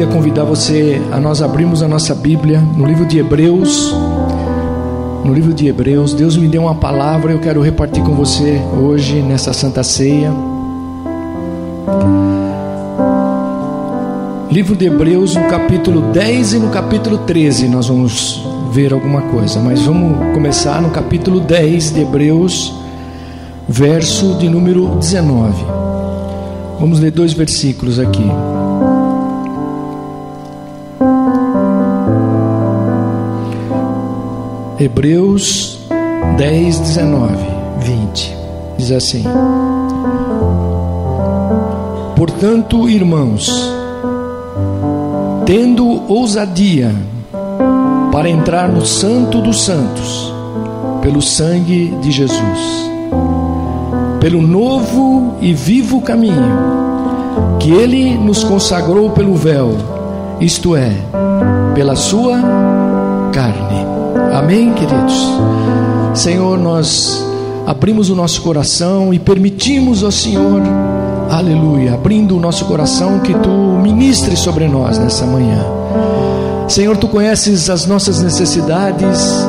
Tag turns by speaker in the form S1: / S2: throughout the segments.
S1: queria convidar você a nós abrirmos a nossa Bíblia no livro de Hebreus. No livro de Hebreus, Deus me deu uma palavra, eu quero repartir com você hoje nessa Santa Ceia. Livro de Hebreus, no capítulo 10 e no capítulo 13, nós vamos ver alguma coisa, mas vamos começar no capítulo 10 de Hebreus, verso de número 19. Vamos ler dois versículos aqui. Hebreus 10, 19, 20. Diz assim: Portanto, irmãos, tendo ousadia para entrar no Santo dos Santos, pelo sangue de Jesus, pelo novo e vivo caminho que Ele nos consagrou pelo véu, isto é, pela Sua carne. Amém, queridos? Senhor, nós abrimos o nosso coração e permitimos ao Senhor, aleluia, abrindo o nosso coração, que tu ministres sobre nós nessa manhã. Senhor, tu conheces as nossas necessidades,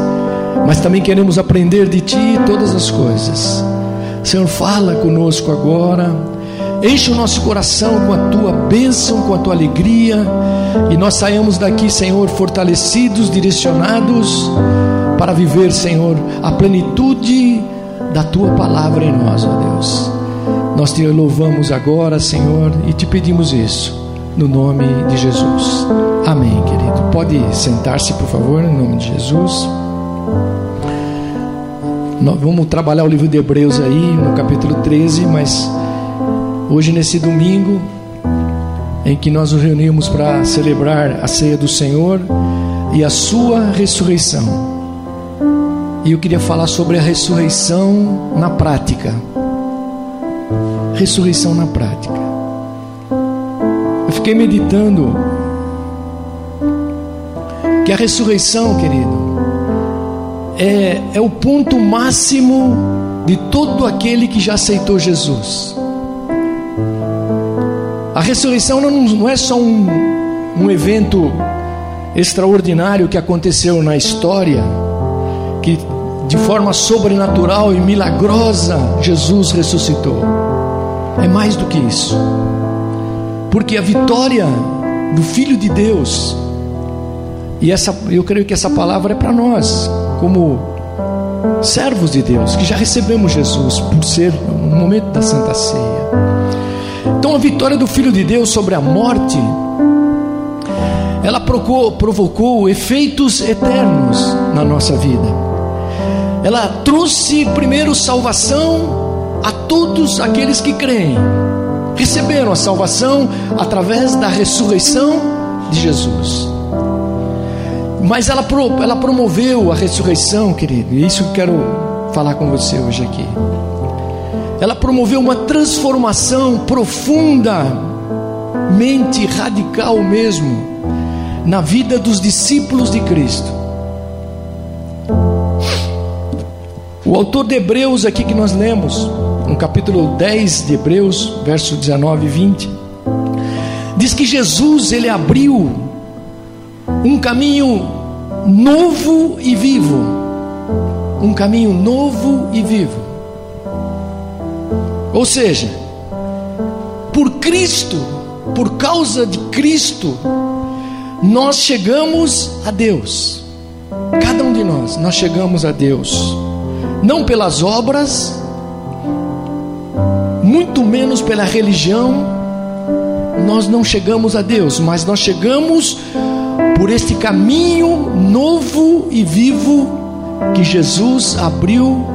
S1: mas também queremos aprender de ti todas as coisas. Senhor, fala conosco agora. Enche o nosso coração com a tua bênção, com a tua alegria, e nós saímos daqui, Senhor, fortalecidos, direcionados para viver, Senhor, a plenitude da tua palavra em nós, ó Deus. Nós te louvamos agora, Senhor, e te pedimos isso, no nome de Jesus. Amém, querido. Pode sentar-se, por favor, em nome de Jesus. Nós vamos trabalhar o livro de Hebreus aí, no capítulo 13, mas hoje, nesse domingo, em que nós nos reunimos para celebrar a ceia do Senhor e a sua ressurreição. E eu queria falar sobre a ressurreição na prática. Ressurreição na prática. Eu fiquei meditando que a ressurreição, querido, é, é o ponto máximo de todo aquele que já aceitou Jesus. A ressurreição não, não é só um, um evento extraordinário que aconteceu na história, que de forma sobrenatural e milagrosa Jesus ressuscitou. É mais do que isso. Porque a vitória do Filho de Deus, e essa, eu creio que essa palavra é para nós, como servos de Deus, que já recebemos Jesus por ser no momento da Santa Ceia. Então a vitória do Filho de Deus sobre a morte, ela provocou, provocou efeitos eternos na nossa vida ela trouxe primeiro salvação a todos aqueles que creem. Receberam a salvação através da ressurreição de Jesus. Mas ela, ela promoveu a ressurreição, querido, e isso que eu quero falar com você hoje aqui. Ela promoveu uma transformação profunda, mente radical mesmo, na vida dos discípulos de Cristo. O autor de Hebreus, aqui que nós lemos, no capítulo 10 de Hebreus, verso 19 e 20, diz que Jesus ele abriu um caminho novo e vivo. Um caminho novo e vivo. Ou seja, por Cristo, por causa de Cristo, nós chegamos a Deus. Cada um de nós, nós chegamos a Deus não pelas obras, muito menos pela religião, nós não chegamos a Deus, mas nós chegamos por este caminho novo e vivo que Jesus abriu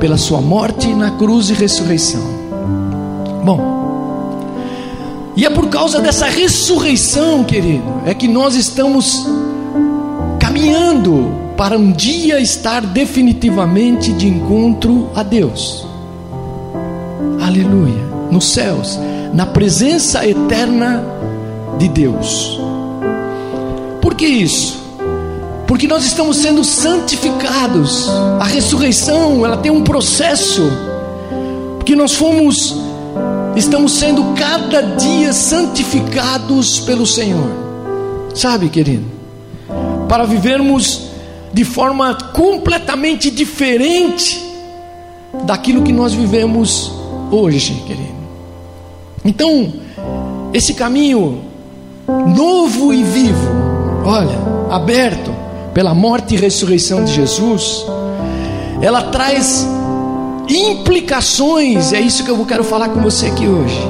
S1: pela sua morte na cruz e ressurreição. Bom, e é por causa dessa ressurreição, querido, é que nós estamos caminhando para um dia estar definitivamente de encontro a Deus. Aleluia. Nos céus, na presença eterna de Deus. Por que isso? Porque nós estamos sendo santificados. A ressurreição, ela tem um processo. Porque nós fomos estamos sendo cada dia santificados pelo Senhor. Sabe, querido? Para vivermos de forma completamente diferente daquilo que nós vivemos hoje, querido. Então, esse caminho novo e vivo, olha, aberto pela morte e ressurreição de Jesus, ela traz implicações, é isso que eu quero falar com você aqui hoje.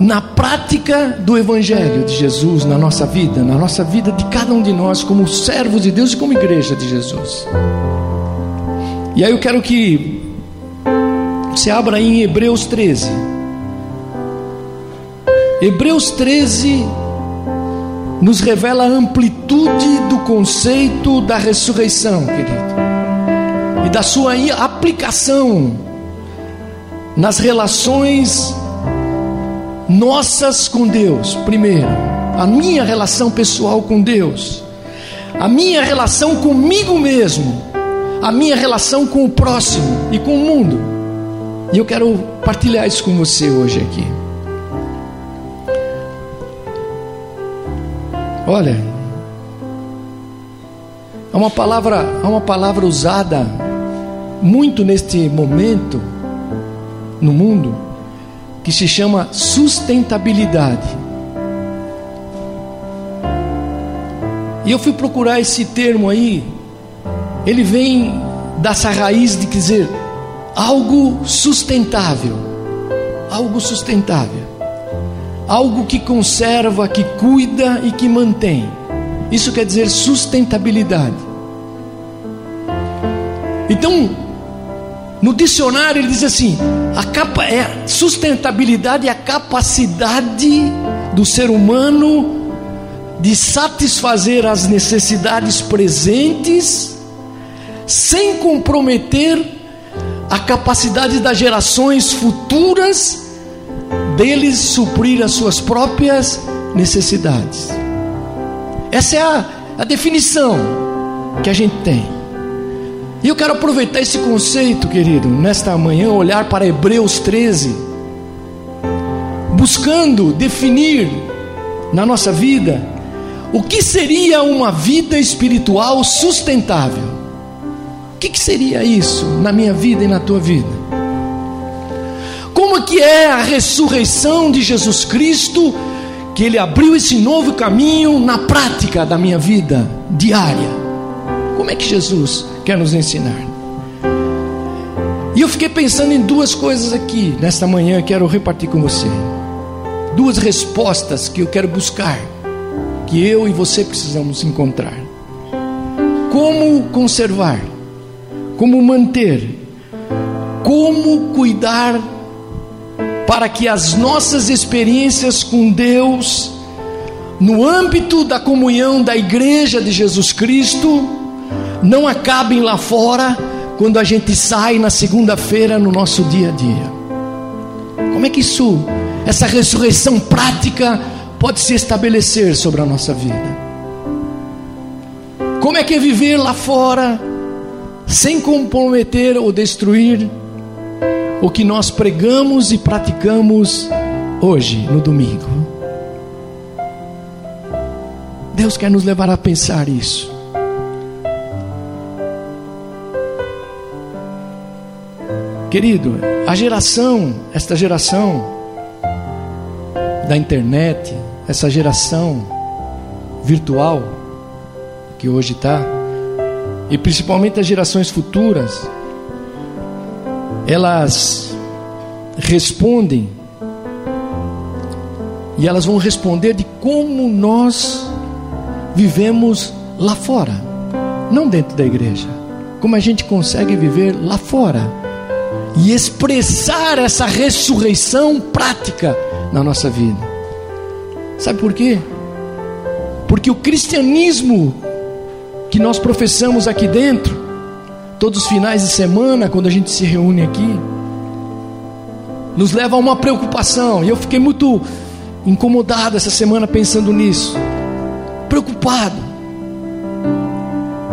S1: Na prática do Evangelho de Jesus, na nossa vida, na nossa vida de cada um de nós, como servos de Deus e como igreja de Jesus. E aí eu quero que você abra aí em Hebreus 13. Hebreus 13 nos revela a amplitude do conceito da ressurreição, querido, e da sua aplicação nas relações nossas com Deus. Primeiro, a minha relação pessoal com Deus, a minha relação comigo mesmo, a minha relação com o próximo e com o mundo. E eu quero partilhar isso com você hoje aqui. Olha, há uma palavra, há uma palavra usada muito neste momento no mundo que se chama sustentabilidade. E eu fui procurar esse termo aí, ele vem dessa raiz de dizer algo sustentável, algo sustentável algo que conserva, que cuida e que mantém. Isso quer dizer sustentabilidade. Então, no dicionário ele diz assim: a capa é sustentabilidade é a capacidade do ser humano de satisfazer as necessidades presentes sem comprometer a capacidade das gerações futuras deles suprir as suas próprias necessidades. Essa é a, a definição que a gente tem. E eu quero aproveitar esse conceito, querido, nesta manhã, olhar para Hebreus 13, buscando definir na nossa vida o que seria uma vida espiritual sustentável. O que, que seria isso na minha vida e na tua vida? Como que é a ressurreição de Jesus Cristo, que ele abriu esse novo caminho na prática da minha vida diária? Como é que Jesus quer nos ensinar? E eu fiquei pensando em duas coisas aqui nesta manhã, quero repartir com você. Duas respostas que eu quero buscar, que eu e você precisamos encontrar. Como conservar, como manter, como cuidar para que as nossas experiências com Deus, no âmbito da comunhão da Igreja de Jesus Cristo, não acabem lá fora quando a gente sai na segunda-feira no nosso dia a dia. Como é que isso, essa ressurreição prática, pode se estabelecer sobre a nossa vida? Como é que é viver lá fora sem comprometer ou destruir o que nós pregamos e praticamos hoje, no domingo. Deus quer nos levar a pensar isso. Querido, a geração, esta geração da internet, essa geração virtual que hoje está, e principalmente as gerações futuras, elas respondem e elas vão responder de como nós vivemos lá fora, não dentro da igreja. Como a gente consegue viver lá fora e expressar essa ressurreição prática na nossa vida. Sabe por quê? Porque o cristianismo que nós professamos aqui dentro todos os finais de semana, quando a gente se reúne aqui, nos leva a uma preocupação. E eu fiquei muito incomodado essa semana pensando nisso. Preocupado.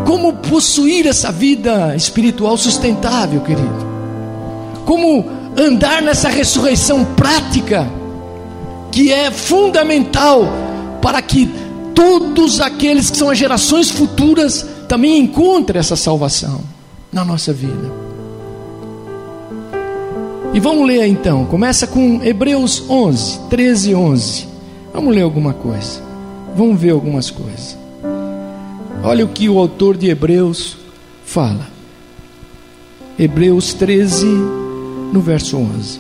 S1: Como possuir essa vida espiritual sustentável, querido? Como andar nessa ressurreição prática que é fundamental para que todos aqueles que são as gerações futuras também encontrem essa salvação na nossa vida. E vamos ler então, começa com Hebreus 11, 13 e 11. Vamos ler alguma coisa, vamos ver algumas coisas. Olha o que o autor de Hebreus fala. Hebreus 13, no verso 11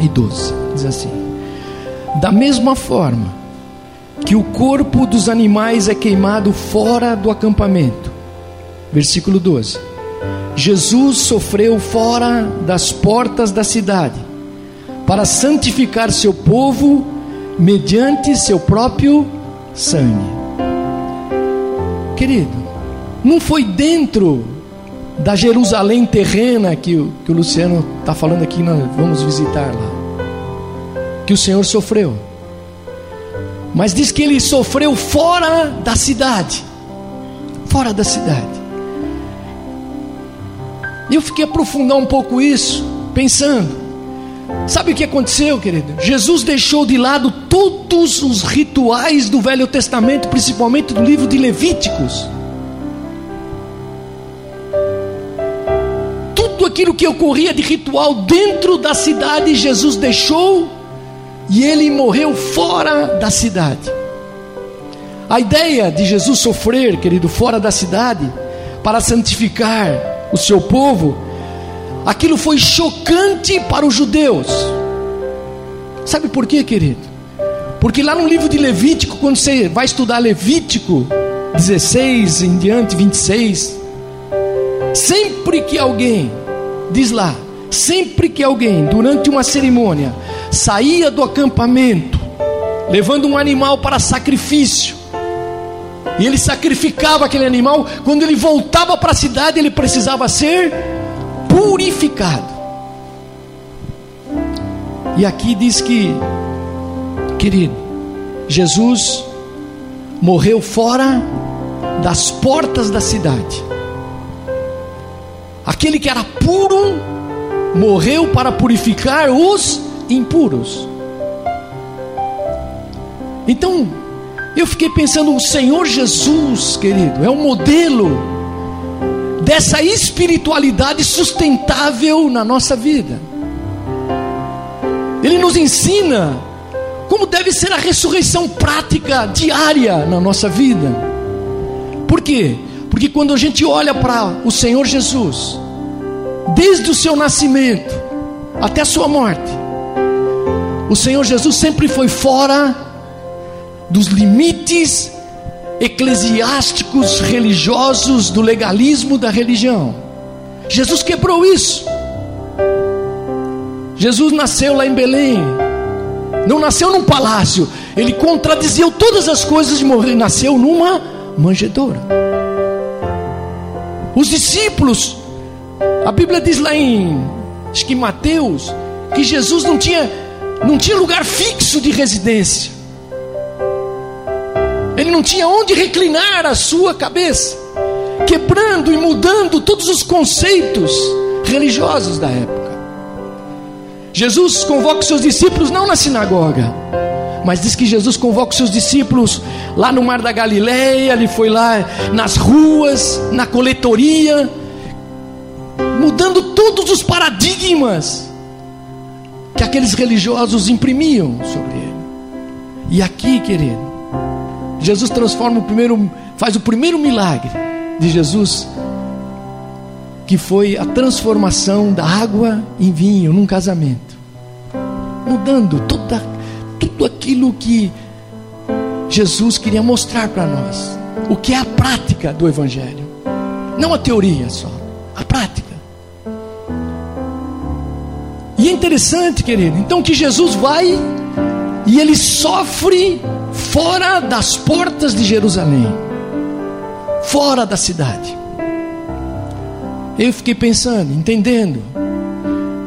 S1: e 12, diz assim: Da mesma forma que o corpo dos animais é queimado fora do acampamento, versículo 12. Jesus sofreu fora das portas da cidade, para santificar seu povo mediante seu próprio sangue. Querido, não foi dentro da Jerusalém terrena que o, que o Luciano está falando aqui, nós vamos visitar lá, que o Senhor sofreu. Mas diz que ele sofreu fora da cidade. Fora da cidade. E eu fiquei aprofundar um pouco isso, pensando. Sabe o que aconteceu, querido? Jesus deixou de lado todos os rituais do Velho Testamento, principalmente do livro de Levíticos. Aquilo que ocorria de ritual dentro da cidade, Jesus deixou e ele morreu fora da cidade. A ideia de Jesus sofrer, querido, fora da cidade, para santificar o seu povo, aquilo foi chocante para os judeus. Sabe por quê, querido? Porque lá no livro de Levítico, quando você vai estudar Levítico 16 em diante, 26, sempre que alguém, diz lá, sempre que alguém, durante uma cerimônia, saía do acampamento, levando um animal para sacrifício, e ele sacrificava aquele animal. Quando ele voltava para a cidade, ele precisava ser purificado. E aqui diz que, querido, Jesus morreu fora das portas da cidade. Aquele que era puro morreu para purificar os impuros. Então, eu fiquei pensando, o Senhor Jesus, querido, é um modelo dessa espiritualidade sustentável na nossa vida. Ele nos ensina como deve ser a ressurreição prática diária na nossa vida. Por quê? Porque quando a gente olha para o Senhor Jesus, desde o seu nascimento até a sua morte, o Senhor Jesus sempre foi fora dos limites eclesiásticos religiosos do legalismo da religião. Jesus quebrou isso. Jesus nasceu lá em Belém. Não nasceu num palácio. Ele contradizia todas as coisas de morrer. Nasceu numa manjedoura. Os discípulos, a Bíblia diz lá em acho que Mateus, que Jesus não tinha, não tinha lugar fixo de residência. Ele não tinha onde reclinar a sua cabeça, quebrando e mudando todos os conceitos religiosos da época. Jesus convoca os seus discípulos não na sinagoga, mas diz que Jesus convoca os seus discípulos lá no Mar da Galileia, ele foi lá nas ruas, na coletoria, mudando todos os paradigmas que aqueles religiosos imprimiam sobre ele. E aqui, querido, Jesus transforma o primeiro, faz o primeiro milagre de Jesus, que foi a transformação da água em vinho num casamento, mudando toda, tudo aquilo que Jesus queria mostrar para nós, o que é a prática do Evangelho, não a teoria só, a prática. E é interessante, querido, então que Jesus vai e ele sofre fora das portas de Jerusalém, fora da cidade. Eu fiquei pensando, entendendo,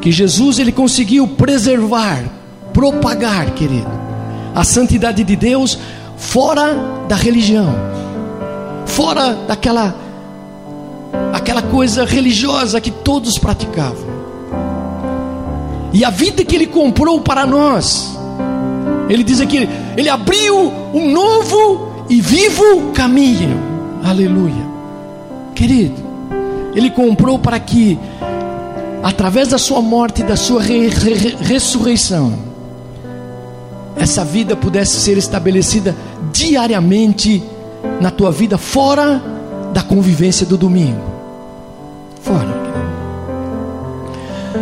S1: que Jesus ele conseguiu preservar, propagar, querido, a santidade de Deus fora da religião, fora daquela aquela coisa religiosa que todos praticavam. E a vida que ele comprou para nós, ele diz aqui, ele abriu um novo e vivo caminho. Aleluia. Querido, Ele comprou para que, através da Sua morte e da Sua re re ressurreição, essa vida pudesse ser estabelecida diariamente na tua vida, fora da convivência do domingo. Fora.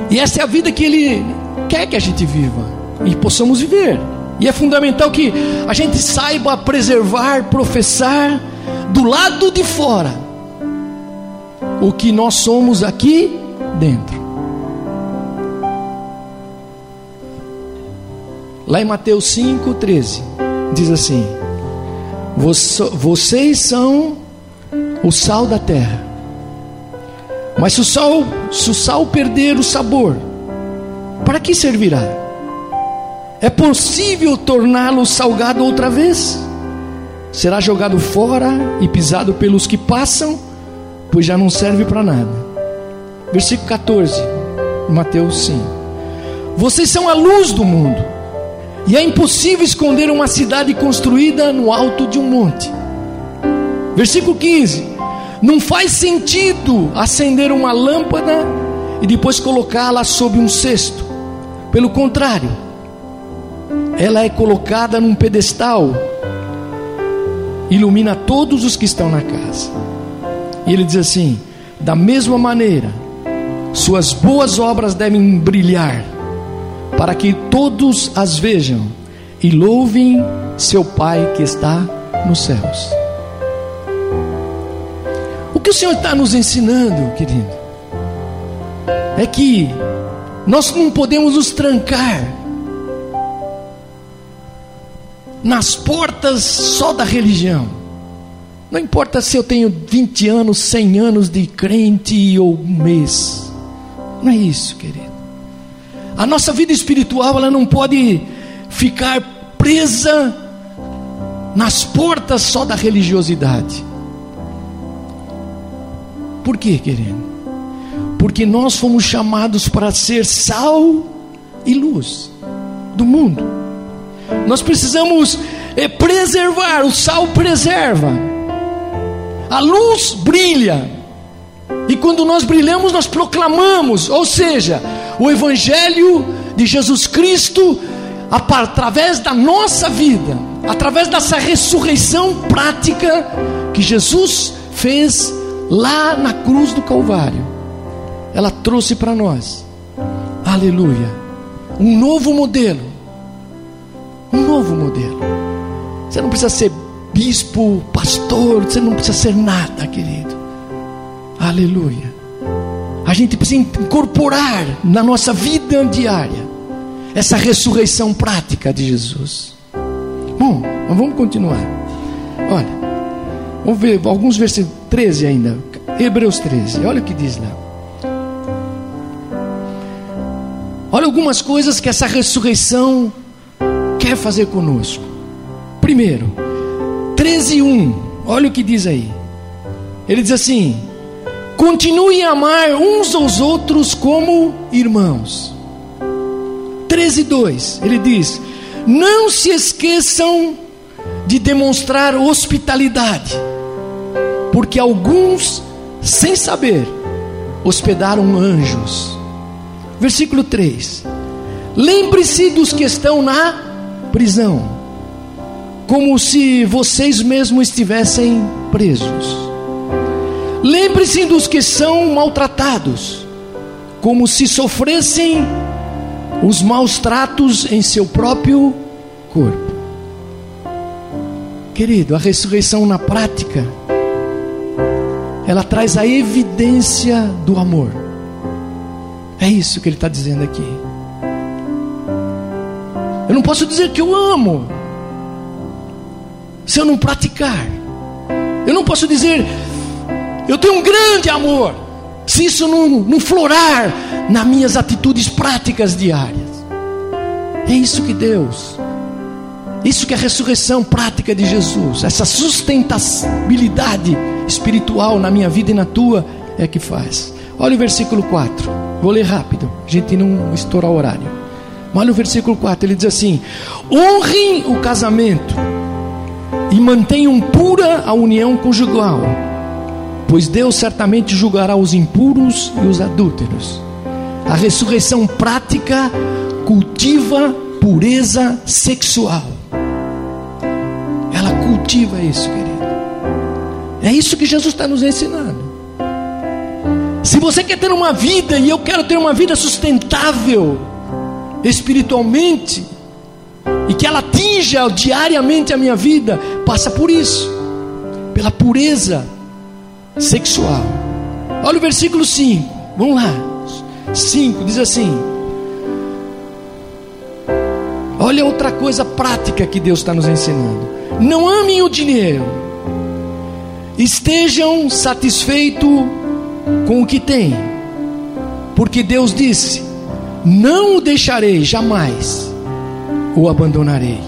S1: E essa é a vida que Ele quer que a gente viva e possamos viver. E é fundamental que a gente saiba preservar, professar do lado de fora o que nós somos aqui dentro. Lá em Mateus 5,13, diz assim: Vocês são o sal da terra. Mas se o sal, se o sal perder o sabor, para que servirá? É possível torná-lo salgado outra vez? Será jogado fora e pisado pelos que passam, pois já não serve para nada. Versículo 14, Mateus 5. Vocês são a luz do mundo, e é impossível esconder uma cidade construída no alto de um monte. Versículo 15: Não faz sentido acender uma lâmpada e depois colocá-la sob um cesto. Pelo contrário, ela é colocada num pedestal, ilumina todos os que estão na casa. E ele diz assim: da mesma maneira, suas boas obras devem brilhar, para que todos as vejam e louvem seu Pai que está nos céus. O que o Senhor está nos ensinando, querido, é que nós não podemos nos trancar nas portas só da religião. Não importa se eu tenho 20 anos, 100 anos de crente ou um mês. Não é isso, querido. A nossa vida espiritual ela não pode ficar presa nas portas só da religiosidade. Por quê, querido? Porque nós fomos chamados para ser sal e luz do mundo. Nós precisamos é, preservar, o sal preserva, a luz brilha, e quando nós brilhamos, nós proclamamos, ou seja, o Evangelho de Jesus Cristo, através da nossa vida, através dessa ressurreição prática que Jesus fez lá na cruz do Calvário, ela trouxe para nós, aleluia, um novo modelo. Um novo modelo. Você não precisa ser bispo, pastor, você não precisa ser nada, querido. Aleluia. Gente precisa incorporar na nossa vida diária essa ressurreição prática de Jesus. Bom, vamos continuar. Olha, Vamos ver alguns versículos 13 ainda. Hebreus 13. Olha o que diz lá. Olha algumas coisas que essa ressurreição quer fazer conosco. Primeiro, 13 1. Olha o que diz aí. Ele diz assim: Continuem a amar uns aos outros como irmãos. 13 2. Ele diz: Não se esqueçam de demonstrar hospitalidade porque alguns, sem saber, hospedaram anjos. Versículo 3: Lembre-se dos que estão na prisão, como se vocês mesmos estivessem presos. Lembre-se dos que são maltratados, como se sofressem os maus tratos em seu próprio corpo. Querido, a ressurreição na prática ela traz a evidência do amor. É isso que ele está dizendo aqui. Eu não posso dizer que eu amo, se eu não praticar. Eu não posso dizer, eu tenho um grande amor, se isso não, não florar nas minhas atitudes práticas diárias. É isso que Deus, isso que é a ressurreição prática de Jesus, essa sustentabilidade espiritual na minha vida e na tua é que faz. Olha o versículo 4. Vou ler rápido, a gente não estourar o horário. Olha o versículo 4, ele diz assim: honrem o casamento e mantenham pura a união conjugal, pois Deus certamente julgará os impuros e os adúlteros. A ressurreição prática cultiva pureza sexual. Ela cultiva isso, querido. É isso que Jesus está nos ensinando. Se você quer ter uma vida, e eu quero ter uma vida sustentável, espiritualmente, e que ela atinja diariamente a minha vida, passa por isso, pela pureza sexual. Olha o versículo 5, vamos lá. 5 diz assim: Olha outra coisa prática que Deus está nos ensinando. Não amem o dinheiro, estejam satisfeitos com o que têm, porque Deus disse: Não o deixarei jamais, o abandonarei.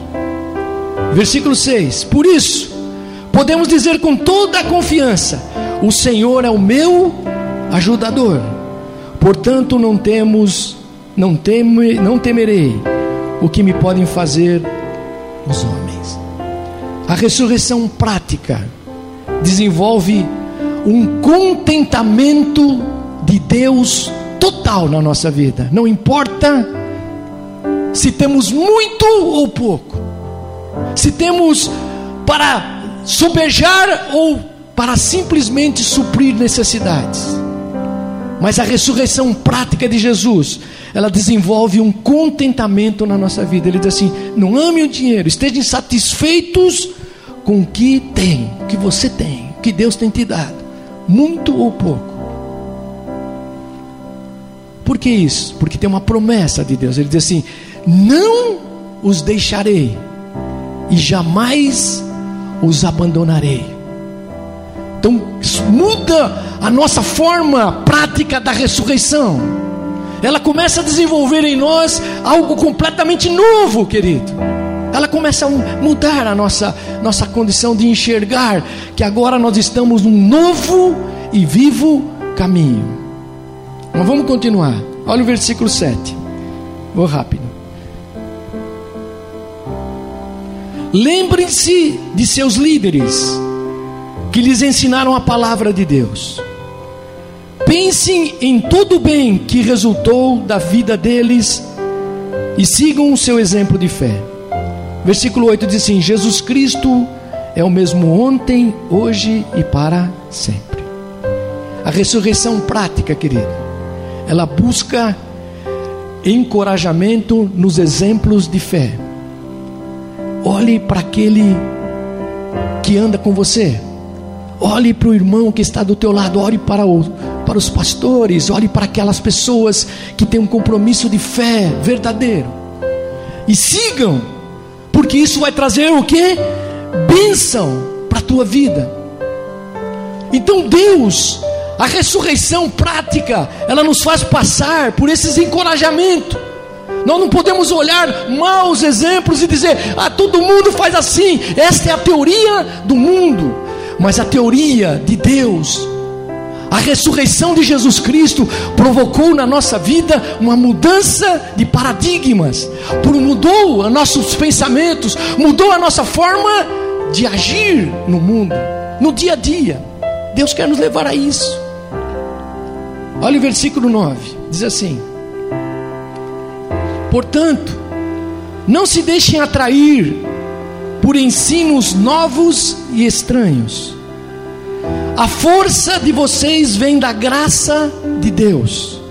S1: Versículo 6: Por isso, podemos dizer com toda a confiança: O Senhor é o meu ajudador, portanto não temos, não, teme, não temerei o que me podem fazer os homens. A ressurreição prática desenvolve um contentamento de Deus total na nossa vida. Não importa se temos muito ou pouco, se temos para sobejar ou para simplesmente suprir necessidades. Mas a ressurreição prática de Jesus, ela desenvolve um contentamento na nossa vida. Ele diz assim: não ame o dinheiro, estejam satisfeitos com o que tem, o que você tem, o que Deus tem te dado, muito ou pouco. Por que isso? Porque tem uma promessa de Deus. Ele diz assim: não os deixarei e jamais os abandonarei. Então, muda a nossa forma prática da ressurreição. Ela começa a desenvolver em nós algo completamente novo, querido. Ela começa a mudar a nossa, nossa condição de enxergar que agora nós estamos num novo e vivo caminho. Mas vamos continuar. Olha o versículo 7. Vou rápido. Lembrem-se de seus líderes que lhes ensinaram a palavra de Deus. Pensem em todo o bem que resultou da vida deles e sigam o seu exemplo de fé. Versículo 8 diz assim: Jesus Cristo é o mesmo ontem, hoje e para sempre. A ressurreição prática, querido, ela busca encorajamento nos exemplos de fé. Olhe para aquele que anda com você. Olhe para o irmão que está do teu lado, olhe para, o, para os pastores, olhe para aquelas pessoas que têm um compromisso de fé verdadeiro. E sigam, porque isso vai trazer o que? Bênção para a tua vida. Então Deus, a ressurreição prática, ela nos faz passar por esses encorajamentos. Nós não podemos olhar maus exemplos e dizer, ah, todo mundo faz assim. Esta é a teoria do mundo mas a teoria de Deus, a ressurreição de Jesus Cristo provocou na nossa vida uma mudança de paradigmas, mudou os nossos pensamentos, mudou a nossa forma de agir no mundo, no dia a dia. Deus quer nos levar a isso. Olha o versículo 9: diz assim: Portanto, não se deixem atrair por ensinos novos e estranhos. A força de vocês vem da graça de Deus,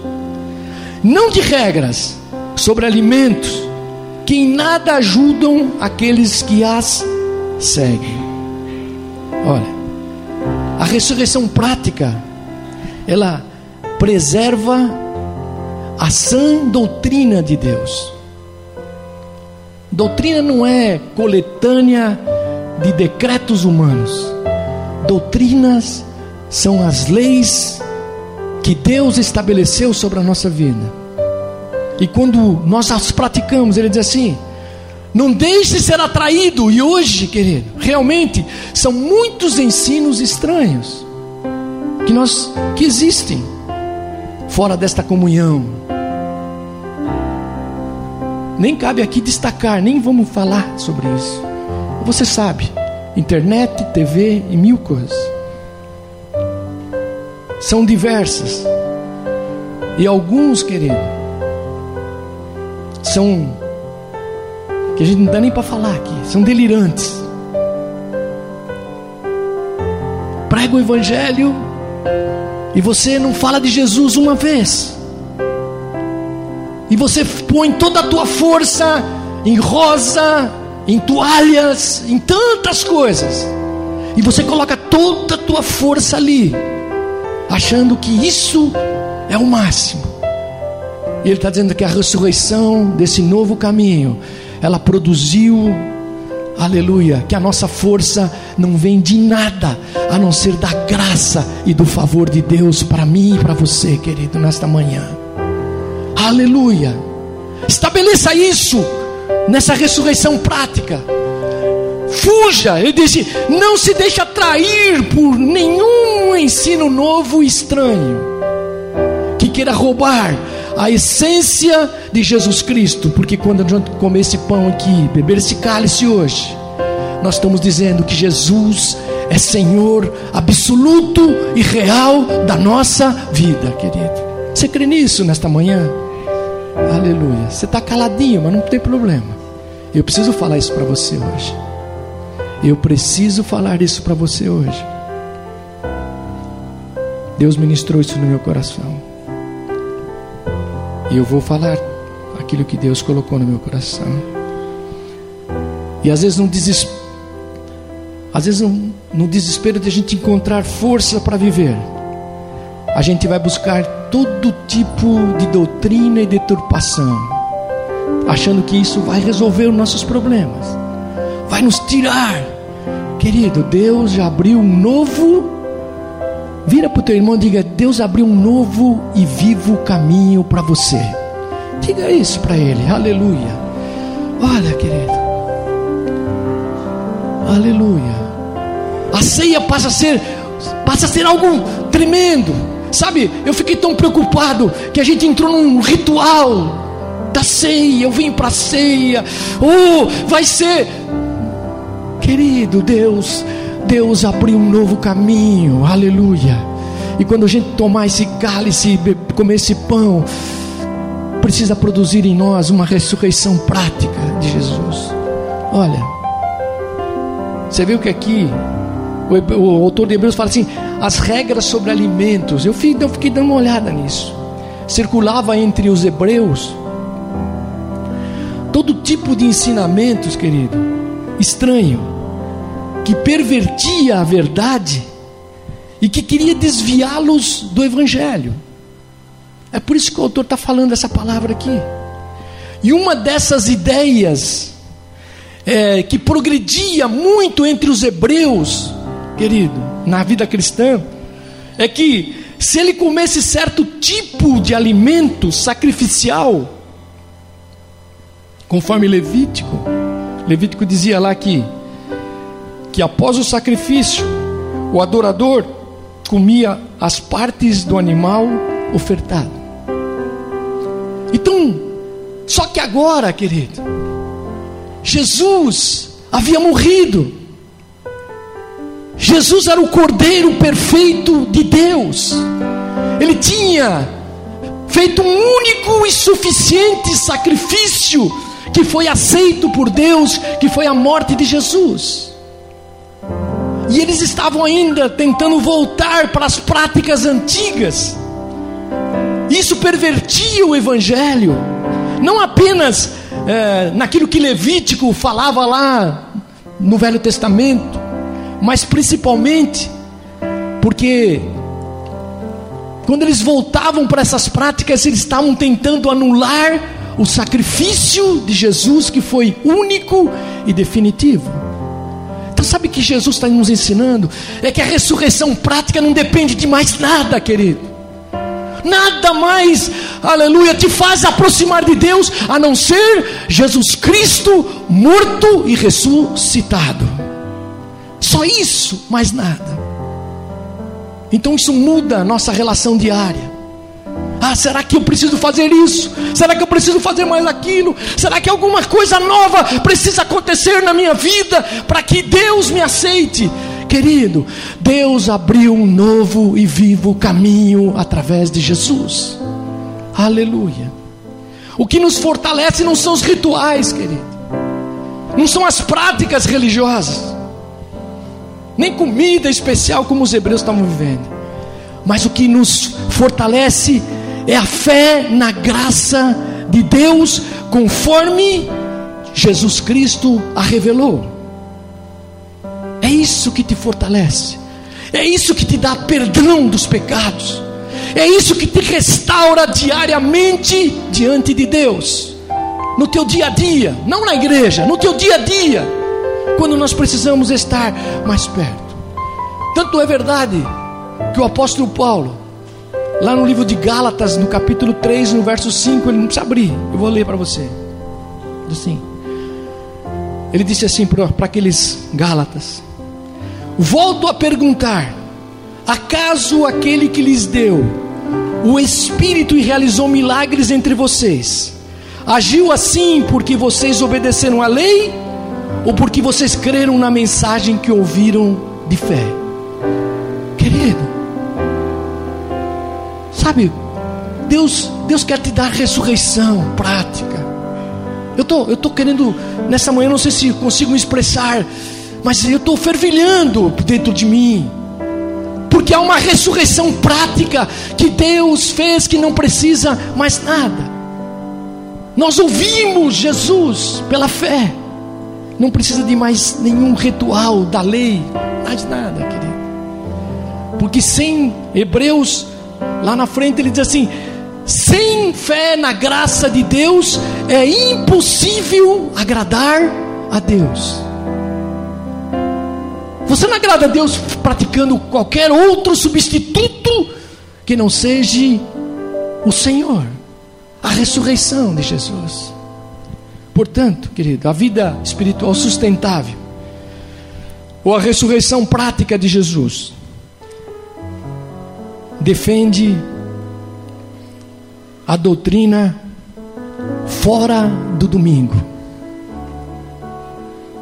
S1: não de regras sobre alimentos que em nada ajudam aqueles que as seguem. Olha, a ressurreição prática, ela preserva a sã doutrina de Deus. Doutrina não é coletânea de decretos humanos. Doutrinas são as leis que Deus estabeleceu sobre a nossa vida. E quando nós as praticamos, Ele diz assim: não deixe ser atraído. E hoje, querido, realmente são muitos ensinos estranhos que nós que existem fora desta comunhão nem cabe aqui destacar, nem vamos falar sobre isso. Você sabe, internet, TV e mil coisas. São diversas. E alguns, querido, são que a gente não dá nem para falar aqui, são delirantes. Prega o evangelho e você não fala de Jesus uma vez. E você põe toda a tua força em rosa, em toalhas, em tantas coisas. E você coloca toda a tua força ali, achando que isso é o máximo. E ele está dizendo que a ressurreição desse novo caminho, ela produziu, aleluia, que a nossa força não vem de nada, a não ser da graça e do favor de Deus para mim e para você, querido, nesta manhã. Aleluia. Estabeleça isso nessa ressurreição prática. Fuja, ele disse, não se deixe atrair por nenhum ensino novo e estranho que queira roubar a essência de Jesus Cristo, porque quando a gente comer esse pão aqui, beber esse cálice hoje, nós estamos dizendo que Jesus é Senhor absoluto e real da nossa vida, querido. Você crê nisso nesta manhã? Aleluia. Você está caladinho, mas não tem problema. Eu preciso falar isso para você hoje. Eu preciso falar isso para você hoje. Deus ministrou isso no meu coração. E eu vou falar aquilo que Deus colocou no meu coração. E às vezes às vezes no desespero de a gente encontrar força para viver, a gente vai buscar todo tipo de doutrina e deturpação, achando que isso vai resolver os nossos problemas, vai nos tirar. Querido, Deus já abriu um novo. Vira para o teu irmão e diga: Deus abriu um novo e vivo caminho para você. Diga isso para ele, aleluia. Olha, querido, aleluia. A ceia passa a ser, passa a ser algo tremendo. Sabe, eu fiquei tão preocupado que a gente entrou num ritual da ceia. Eu vim para a ceia. Oh, vai ser, querido Deus, Deus abriu um novo caminho. Aleluia. E quando a gente tomar esse cálice, comer esse pão, precisa produzir em nós uma ressurreição prática de Jesus. Olha, você viu que aqui o, o autor de Hebreus fala assim: as regras sobre alimentos. Eu, fiquei dando uma olhada nisso. Circulava entre os hebreus todo tipo de ensinamentos, querido, estranho, que pervertia a verdade e que queria desviá-los do evangelho. É por isso que o autor está falando essa palavra aqui. E uma dessas ideias é, que progredia muito entre os hebreus querido, na vida cristã, é que se ele comesse certo tipo de alimento sacrificial, conforme Levítico, Levítico dizia lá que que após o sacrifício, o adorador comia as partes do animal ofertado. Então, só que agora, querido, Jesus havia morrido Jesus era o Cordeiro perfeito de Deus. Ele tinha feito um único e suficiente sacrifício que foi aceito por Deus, que foi a morte de Jesus. E eles estavam ainda tentando voltar para as práticas antigas. Isso pervertia o Evangelho, não apenas é, naquilo que Levítico falava lá no Velho Testamento, mas principalmente porque quando eles voltavam para essas práticas, eles estavam tentando anular o sacrifício de Jesus que foi único e definitivo. Então, sabe que Jesus está nos ensinando? É que a ressurreição prática não depende de mais nada, querido. Nada mais, aleluia, te faz aproximar de Deus a não ser Jesus Cristo morto e ressuscitado. Só isso, mais nada. Então isso muda a nossa relação diária. Ah, será que eu preciso fazer isso? Será que eu preciso fazer mais aquilo? Será que alguma coisa nova precisa acontecer na minha vida para que Deus me aceite? Querido, Deus abriu um novo e vivo caminho através de Jesus. Aleluia. O que nos fortalece não são os rituais, querido, não são as práticas religiosas, nem comida especial como os hebreus estavam vivendo, mas o que nos fortalece é a fé na graça de Deus, conforme Jesus Cristo a revelou. É isso que te fortalece, é isso que te dá perdão dos pecados, é isso que te restaura diariamente diante de Deus, no teu dia a dia, não na igreja, no teu dia a dia, quando nós precisamos estar mais perto. Tanto é verdade que o apóstolo Paulo, lá no livro de Gálatas, no capítulo 3, no verso 5, ele não precisa abrir, eu vou ler para você. Assim. Ele disse assim para aqueles Gálatas: Volto a perguntar: acaso aquele que lhes deu o Espírito e realizou milagres entre vocês, agiu assim porque vocês obedeceram à lei ou porque vocês creram na mensagem que ouviram de fé? Querido, sabe, Deus, Deus quer te dar ressurreição prática. Eu tô, eu tô querendo nessa manhã, não sei se consigo me expressar, mas eu estou fervilhando dentro de mim porque há uma ressurreição prática que Deus fez que não precisa mais nada. Nós ouvimos Jesus pela fé, não precisa de mais nenhum ritual da lei, mais nada, querido. Porque sem Hebreus, lá na frente ele diz assim: sem fé na graça de Deus é impossível agradar a Deus. Você não agrada a Deus praticando qualquer outro substituto que não seja o Senhor, a ressurreição de Jesus. Portanto, querido, a vida espiritual sustentável, ou a ressurreição prática de Jesus, defende a doutrina fora do domingo.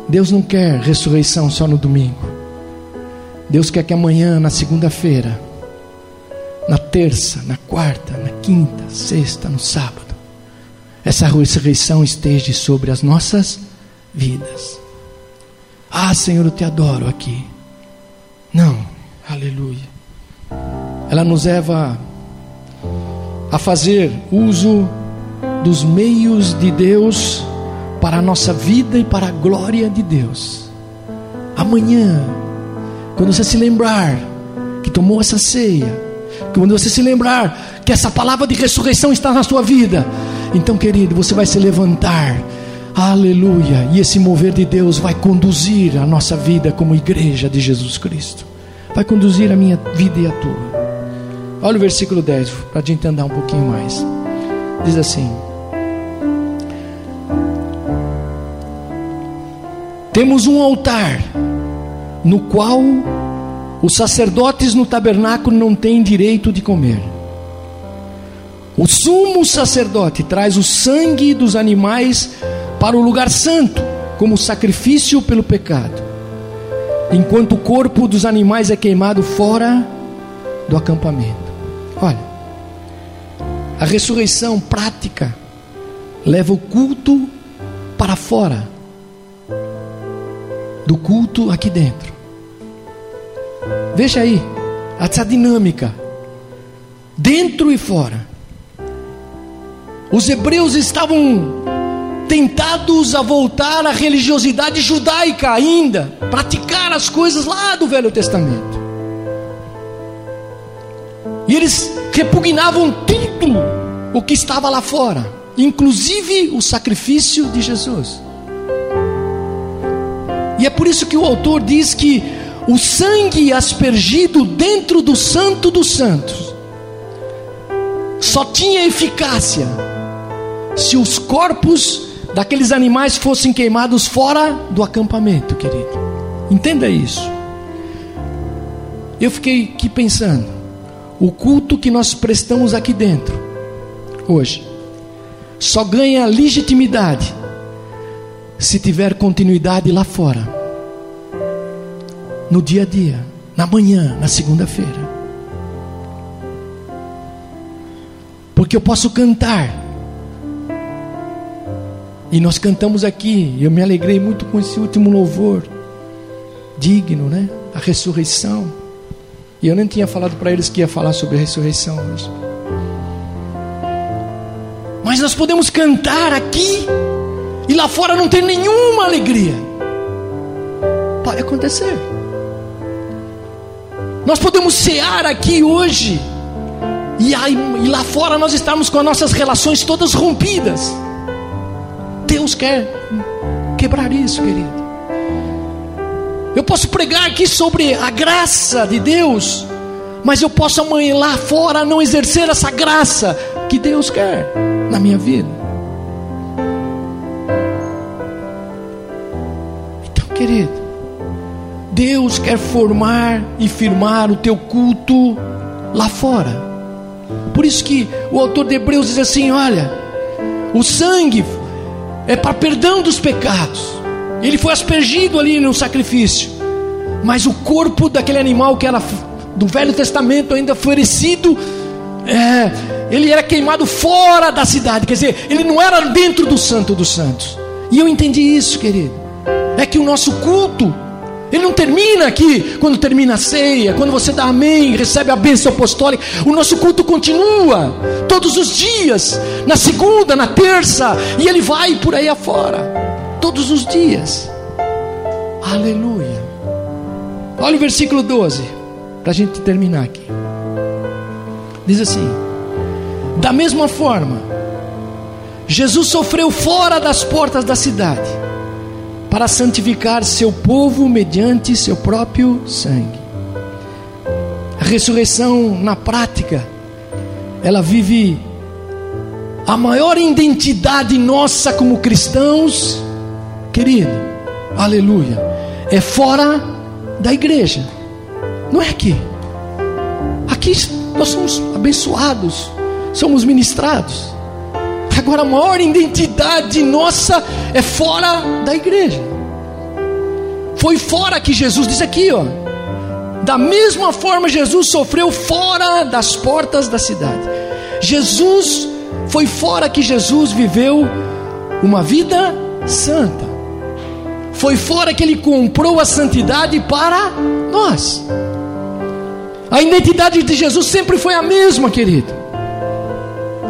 S1: Deus não quer ressurreição só no domingo. Deus quer que amanhã, na segunda-feira, na terça, na quarta, na quinta, sexta, no sábado, essa ressurreição esteja sobre as nossas vidas. Ah, Senhor, eu te adoro aqui. Não, aleluia. Ela nos leva a fazer uso dos meios de Deus para a nossa vida e para a glória de Deus. Amanhã, quando você se lembrar que tomou essa ceia, quando você se lembrar que essa palavra de ressurreição está na sua vida, então, querido, você vai se levantar. Aleluia! E esse mover de Deus vai conduzir a nossa vida como igreja de Jesus Cristo. Vai conduzir a minha vida e a tua. Olha o versículo 10, para a gente andar um pouquinho mais. Diz assim: Temos um altar no qual os sacerdotes no tabernáculo não têm direito de comer. O sumo sacerdote traz o sangue dos animais para o lugar santo, como sacrifício pelo pecado, enquanto o corpo dos animais é queimado fora do acampamento. Olha, a ressurreição prática leva o culto para fora do culto aqui dentro. Veja aí essa dinâmica, dentro e fora. Os hebreus estavam tentados a voltar à religiosidade judaica ainda, praticar as coisas lá do Velho Testamento. E eles repugnavam tudo o que estava lá fora, inclusive o sacrifício de Jesus. E é por isso que o autor diz que o sangue aspergido dentro do Santo dos Santos só tinha eficácia se os corpos daqueles animais fossem queimados fora do acampamento, querido. Entenda isso. Eu fiquei aqui pensando: o culto que nós prestamos aqui dentro hoje, só ganha legitimidade se tiver continuidade lá fora, no dia a dia, na manhã, na segunda-feira. Porque eu posso cantar, e nós cantamos aqui, eu me alegrei muito com esse último louvor, digno, né? A ressurreição. E eu nem tinha falado para eles que ia falar sobre a ressurreição hoje. Mas nós podemos cantar aqui e lá fora não tem nenhuma alegria. Pode acontecer. Nós podemos cear aqui hoje e, aí, e lá fora nós estamos com as nossas relações todas rompidas. Deus quer quebrar isso, querido. Eu posso pregar aqui sobre a graça de Deus, mas eu posso amanhã lá fora não exercer essa graça que Deus quer na minha vida. querido. Deus quer formar e firmar o teu culto lá fora. Por isso que o autor de Hebreus diz assim: olha, o sangue é para perdão dos pecados. Ele foi aspergido ali no sacrifício. Mas o corpo daquele animal que era do Velho Testamento ainda oferecido, é, ele era queimado fora da cidade. Quer dizer, ele não era dentro do Santo dos Santos. E eu entendi isso, querido é que o nosso culto, ele não termina aqui quando termina a ceia, quando você dá amém, recebe a bênção apostólica. O nosso culto continua todos os dias, na segunda, na terça, e ele vai por aí afora, todos os dias. Aleluia. Olha o versículo 12, para a gente terminar aqui. Diz assim: Da mesma forma, Jesus sofreu fora das portas da cidade para santificar seu povo mediante seu próprio sangue. A ressurreição na prática, ela vive a maior identidade nossa como cristãos, querido, aleluia, é fora da igreja, não é aqui. Aqui nós somos abençoados, somos ministrados. Agora, a maior identidade nossa é fora da igreja. Foi fora que Jesus diz aqui, ó. Da mesma forma, Jesus sofreu fora das portas da cidade. Jesus foi fora que Jesus viveu uma vida santa. Foi fora que ele comprou a santidade para nós. A identidade de Jesus sempre foi a mesma, querido.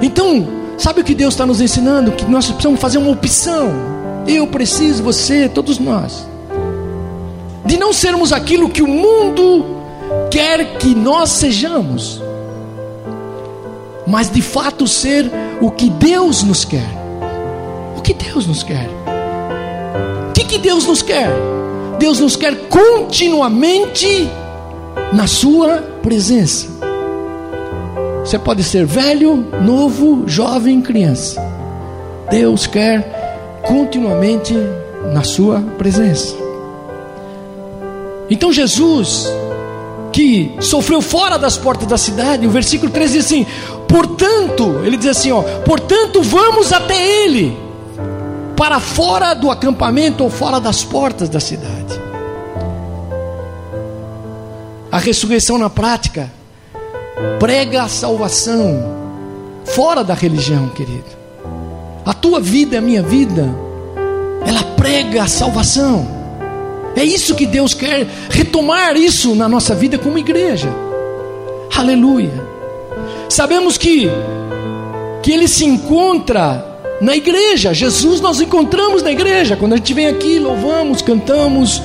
S1: Então, Sabe o que Deus está nos ensinando? Que nós precisamos fazer uma opção. Eu preciso, você, todos nós. De não sermos aquilo que o mundo quer que nós sejamos. Mas de fato ser o que Deus nos quer. O que Deus nos quer? O que, que Deus nos quer? Deus nos quer continuamente na Sua presença. Você pode ser velho, novo, jovem, criança. Deus quer continuamente na sua presença. Então Jesus, que sofreu fora das portas da cidade, o versículo 13 diz assim: portanto, ele diz assim, ó, portanto, vamos até ele, para fora do acampamento ou fora das portas da cidade. A ressurreição na prática prega a salvação fora da religião, querido. A tua vida, a minha vida, ela prega a salvação. É isso que Deus quer retomar isso na nossa vida como igreja. Aleluia. Sabemos que que ele se encontra na igreja. Jesus nós encontramos na igreja. Quando a gente vem aqui, louvamos, cantamos,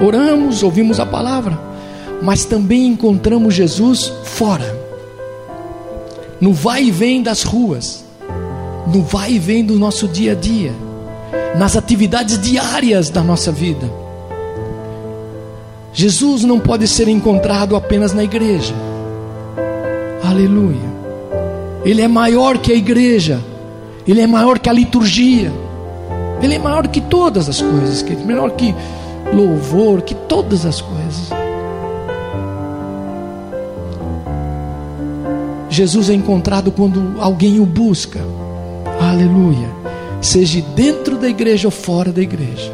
S1: oramos, ouvimos a palavra. Mas também encontramos Jesus fora no vai e vem das ruas, no vai e vem do nosso dia a dia, nas atividades diárias da nossa vida. Jesus não pode ser encontrado apenas na igreja. Aleluia. Ele é maior que a igreja. Ele é maior que a liturgia. Ele é maior que todas as coisas, que melhor que louvor, que todas as coisas. Jesus é encontrado quando alguém o busca. Aleluia. Seja dentro da igreja ou fora da igreja.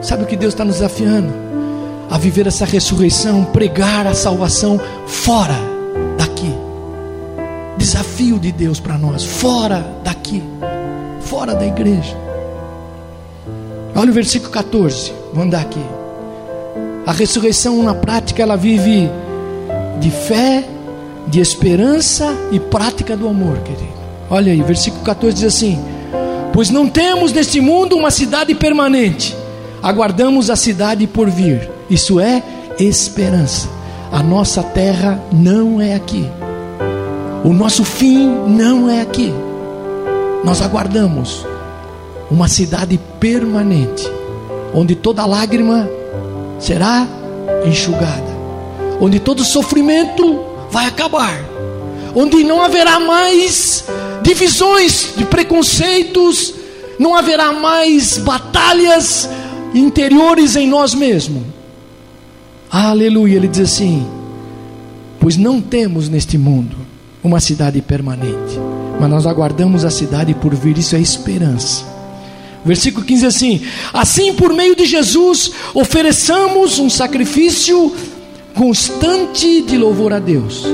S1: Sabe o que Deus está nos desafiando? A viver essa ressurreição, pregar a salvação fora daqui. Desafio de Deus para nós, fora daqui, fora da igreja. Olha o versículo 14, vamos andar aqui. A ressurreição na prática ela vive de fé, de esperança e prática do amor, querido. Olha aí, versículo 14 diz assim: Pois não temos neste mundo uma cidade permanente, aguardamos a cidade por vir. Isso é esperança. A nossa terra não é aqui. O nosso fim não é aqui. Nós aguardamos uma cidade permanente, onde toda lágrima será enxugada, onde todo sofrimento vai acabar, onde não haverá mais divisões de preconceitos, não haverá mais batalhas interiores em nós mesmos. Aleluia, ele diz assim: Pois não temos neste mundo uma cidade permanente, mas nós aguardamos a cidade por vir, isso é esperança. Versículo 15 assim: Assim, por meio de Jesus, ofereçamos um sacrifício constante de louvor a Deus,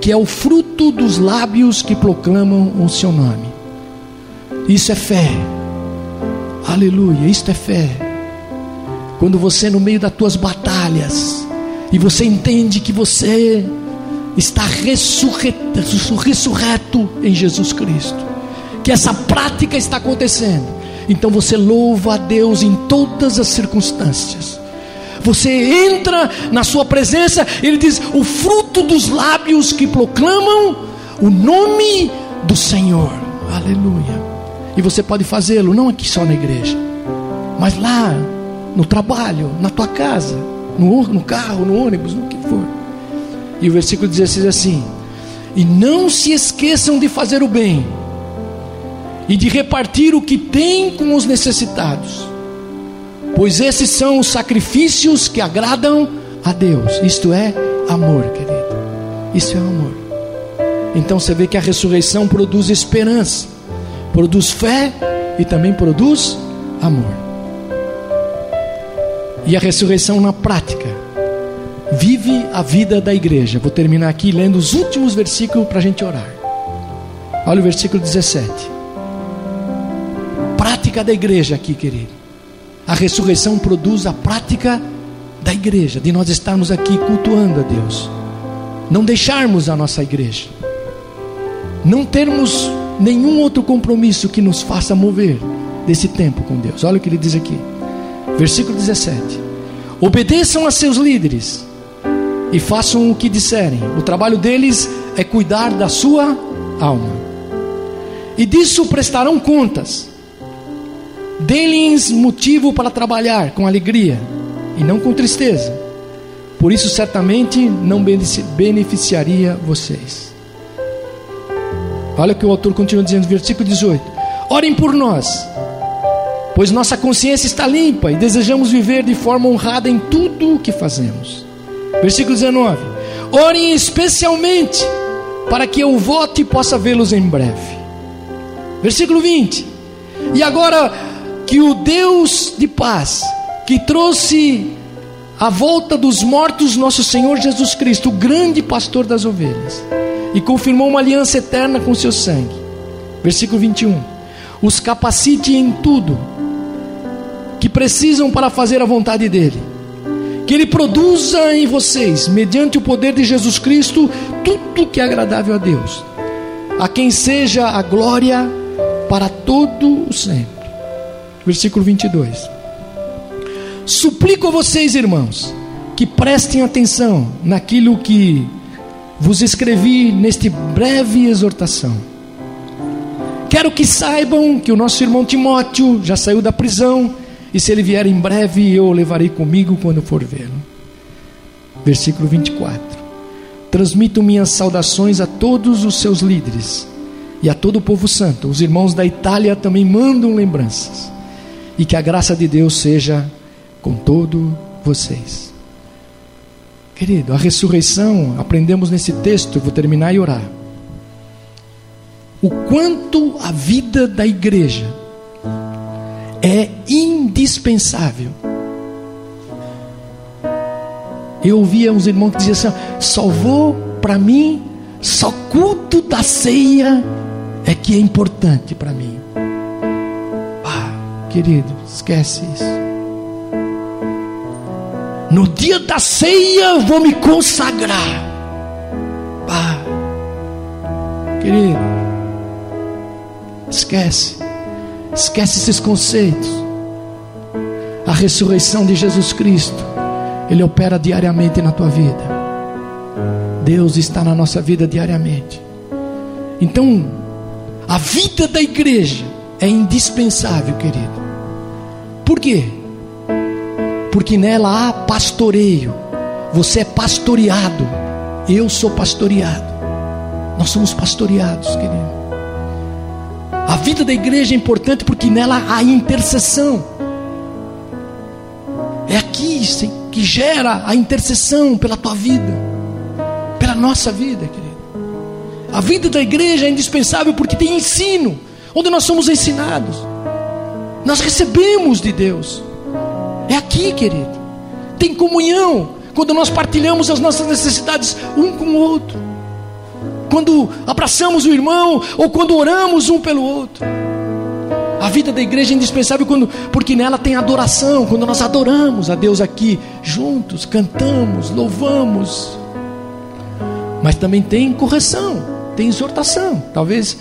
S1: que é o fruto dos lábios que proclamam o seu nome. Isso é fé. Aleluia, isto é fé. Quando você no meio das tuas batalhas e você entende que você está ressurreto, ressurreto em Jesus Cristo, que essa prática está acontecendo então você louva a Deus em todas as circunstâncias. Você entra na sua presença, ele diz: o fruto dos lábios que proclamam o nome do Senhor. Aleluia. E você pode fazê-lo não aqui só na igreja, mas lá no trabalho, na tua casa, no, no carro, no ônibus, no que for. E o versículo 16 é assim: E não se esqueçam de fazer o bem e de repartir o que tem com os necessitados, pois esses são os sacrifícios que agradam a Deus. Isto é amor, querido. Isso é amor. Então você vê que a ressurreição produz esperança, produz fé e também produz amor. E a ressurreição na prática vive a vida da igreja. Vou terminar aqui lendo os últimos versículos para a gente orar. Olha o versículo 17 prática da igreja aqui, querido. A ressurreição produz a prática da igreja, de nós estarmos aqui cultuando a Deus. Não deixarmos a nossa igreja. Não termos nenhum outro compromisso que nos faça mover desse tempo com Deus. Olha o que ele diz aqui. Versículo 17. Obedeçam a seus líderes e façam o que disserem. O trabalho deles é cuidar da sua alma. E disso prestarão contas Dê-lhes motivo para trabalhar com alegria e não com tristeza. Por isso, certamente não beneficiaria vocês. Olha o que o autor continua dizendo, versículo 18: Orem por nós, pois nossa consciência está limpa e desejamos viver de forma honrada em tudo o que fazemos. Versículo 19: Orem especialmente para que eu vote e possa vê-los em breve. Versículo 20: E agora que o Deus de paz, que trouxe a volta dos mortos nosso Senhor Jesus Cristo, o grande pastor das ovelhas, e confirmou uma aliança eterna com seu sangue. Versículo 21. Os capacite em tudo que precisam para fazer a vontade dele. Que ele produza em vocês, mediante o poder de Jesus Cristo, tudo que é agradável a Deus. A quem seja a glória para todo o sempre versículo 22. Suplico a vocês, irmãos, que prestem atenção naquilo que vos escrevi neste breve exortação. Quero que saibam que o nosso irmão Timóteo já saiu da prisão e se ele vier em breve eu o levarei comigo quando for vê-lo. Versículo 24. Transmito minhas saudações a todos os seus líderes e a todo o povo santo. Os irmãos da Itália também mandam lembranças e que a graça de Deus seja com todos vocês. Querido, a ressurreição, aprendemos nesse texto, vou terminar e orar. O quanto a vida da igreja é indispensável. Eu ouvia uns irmãos que diziam assim: salvou para mim, só culto da ceia é que é importante para mim. Querido, esquece isso. No dia da ceia eu vou me consagrar. Ah, querido, esquece, esquece esses conceitos. A ressurreição de Jesus Cristo, Ele opera diariamente na tua vida. Deus está na nossa vida diariamente. Então, a vida da igreja é indispensável, querido. Por quê? Porque nela há pastoreio. Você é pastoreado. Eu sou pastoreado. Nós somos pastoreados, querido. A vida da igreja é importante porque nela há intercessão. É aqui que gera a intercessão pela tua vida, pela nossa vida, querido. A vida da igreja é indispensável porque tem ensino, onde nós somos ensinados. Nós recebemos de Deus. É aqui, querido. Tem comunhão quando nós partilhamos as nossas necessidades um com o outro. Quando abraçamos o irmão ou quando oramos um pelo outro. A vida da igreja é indispensável quando, porque nela tem adoração, quando nós adoramos a Deus aqui juntos, cantamos, louvamos. Mas também tem correção tem exortação. Talvez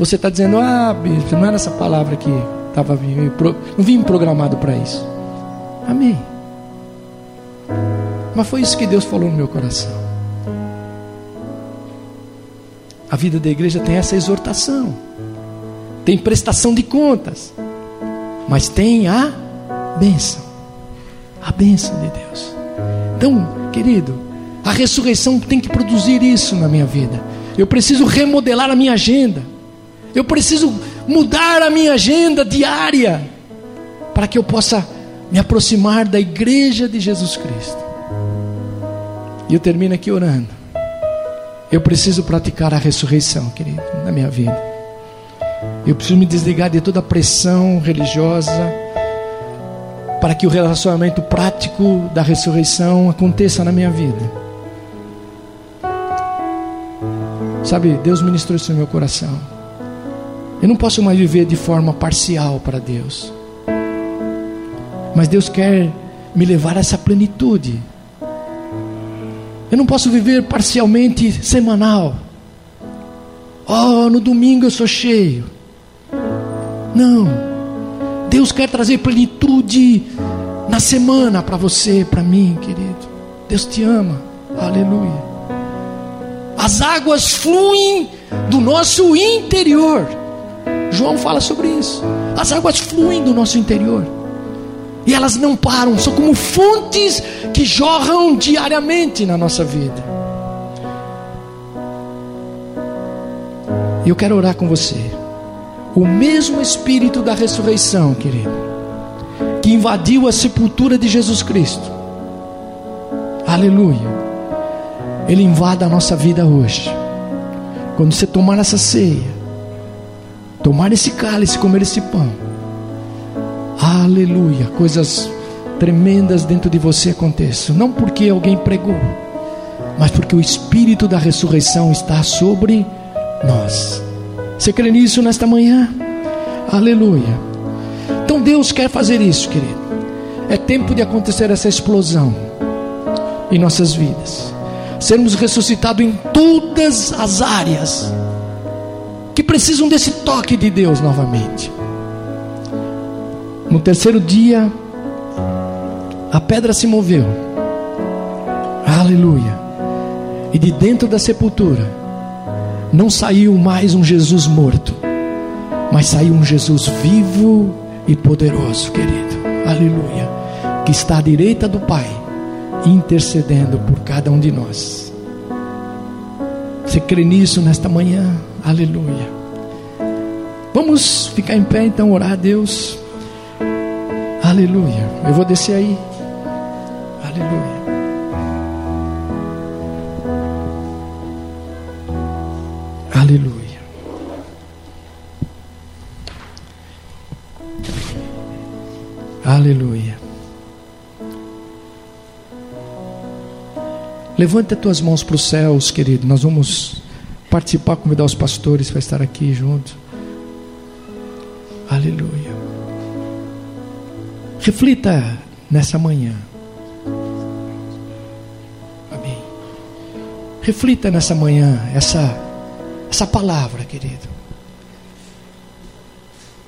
S1: você está dizendo, ah, não era essa palavra que estava não vim programado para isso. Amém. Mas foi isso que Deus falou no meu coração. A vida da igreja tem essa exortação, tem prestação de contas, mas tem a bênção, a bênção de Deus. Então, querido, a ressurreição tem que produzir isso na minha vida. Eu preciso remodelar a minha agenda. Eu preciso mudar a minha agenda diária para que eu possa me aproximar da igreja de Jesus Cristo. E eu termino aqui orando. Eu preciso praticar a ressurreição, querido, na minha vida. Eu preciso me desligar de toda a pressão religiosa para que o relacionamento prático da ressurreição aconteça na minha vida. Sabe, Deus ministrou isso no meu coração. Eu não posso mais viver de forma parcial para Deus. Mas Deus quer me levar a essa plenitude. Eu não posso viver parcialmente semanal. Oh, no domingo eu sou cheio. Não. Deus quer trazer plenitude na semana para você, para mim, querido. Deus te ama. Aleluia. As águas fluem do nosso interior. João fala sobre isso. As águas fluem do nosso interior. E elas não param, são como fontes que jorram diariamente na nossa vida. E eu quero orar com você. O mesmo Espírito da ressurreição, querido, que invadiu a sepultura de Jesus Cristo. Aleluia ele invada a nossa vida hoje. Quando você tomar essa ceia, tomar esse cálice, comer esse pão, aleluia, coisas tremendas dentro de você aconteçam. Não porque alguém pregou, mas porque o Espírito da ressurreição está sobre nós. Você crê nisso nesta manhã? Aleluia. Então Deus quer fazer isso, querido. É tempo de acontecer essa explosão em nossas vidas sermos ressuscitados em todas as áreas que precisam desse toque de Deus novamente. No terceiro dia, a pedra se moveu. Aleluia. E de dentro da sepultura não saiu mais um Jesus morto, mas saiu um Jesus vivo e poderoso, querido. Aleluia. Que está à direita do Pai intercedendo por cada um de nós. Você crê nisso nesta manhã? Aleluia. Vamos ficar em pé então, orar a Deus. Aleluia. Eu vou descer aí. Aleluia. Aleluia. Aleluia. Levanta as tuas mãos para os céus, querido. Nós vamos participar, convidar os pastores para estar aqui junto. Aleluia. Reflita nessa manhã. Amém. Reflita nessa manhã essa essa palavra, querido.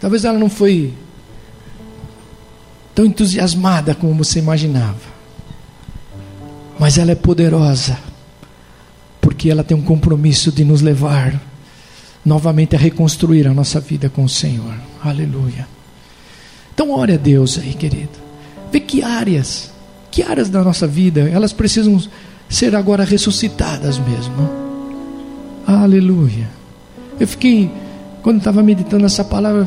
S1: Talvez ela não foi tão entusiasmada como você imaginava mas ela é poderosa, porque ela tem um compromisso de nos levar novamente a reconstruir a nossa vida com o Senhor. Aleluia. Então, ore a Deus aí, querido. Vê que áreas, que áreas da nossa vida, elas precisam ser agora ressuscitadas mesmo. Aleluia. Eu fiquei, quando estava meditando essa palavra,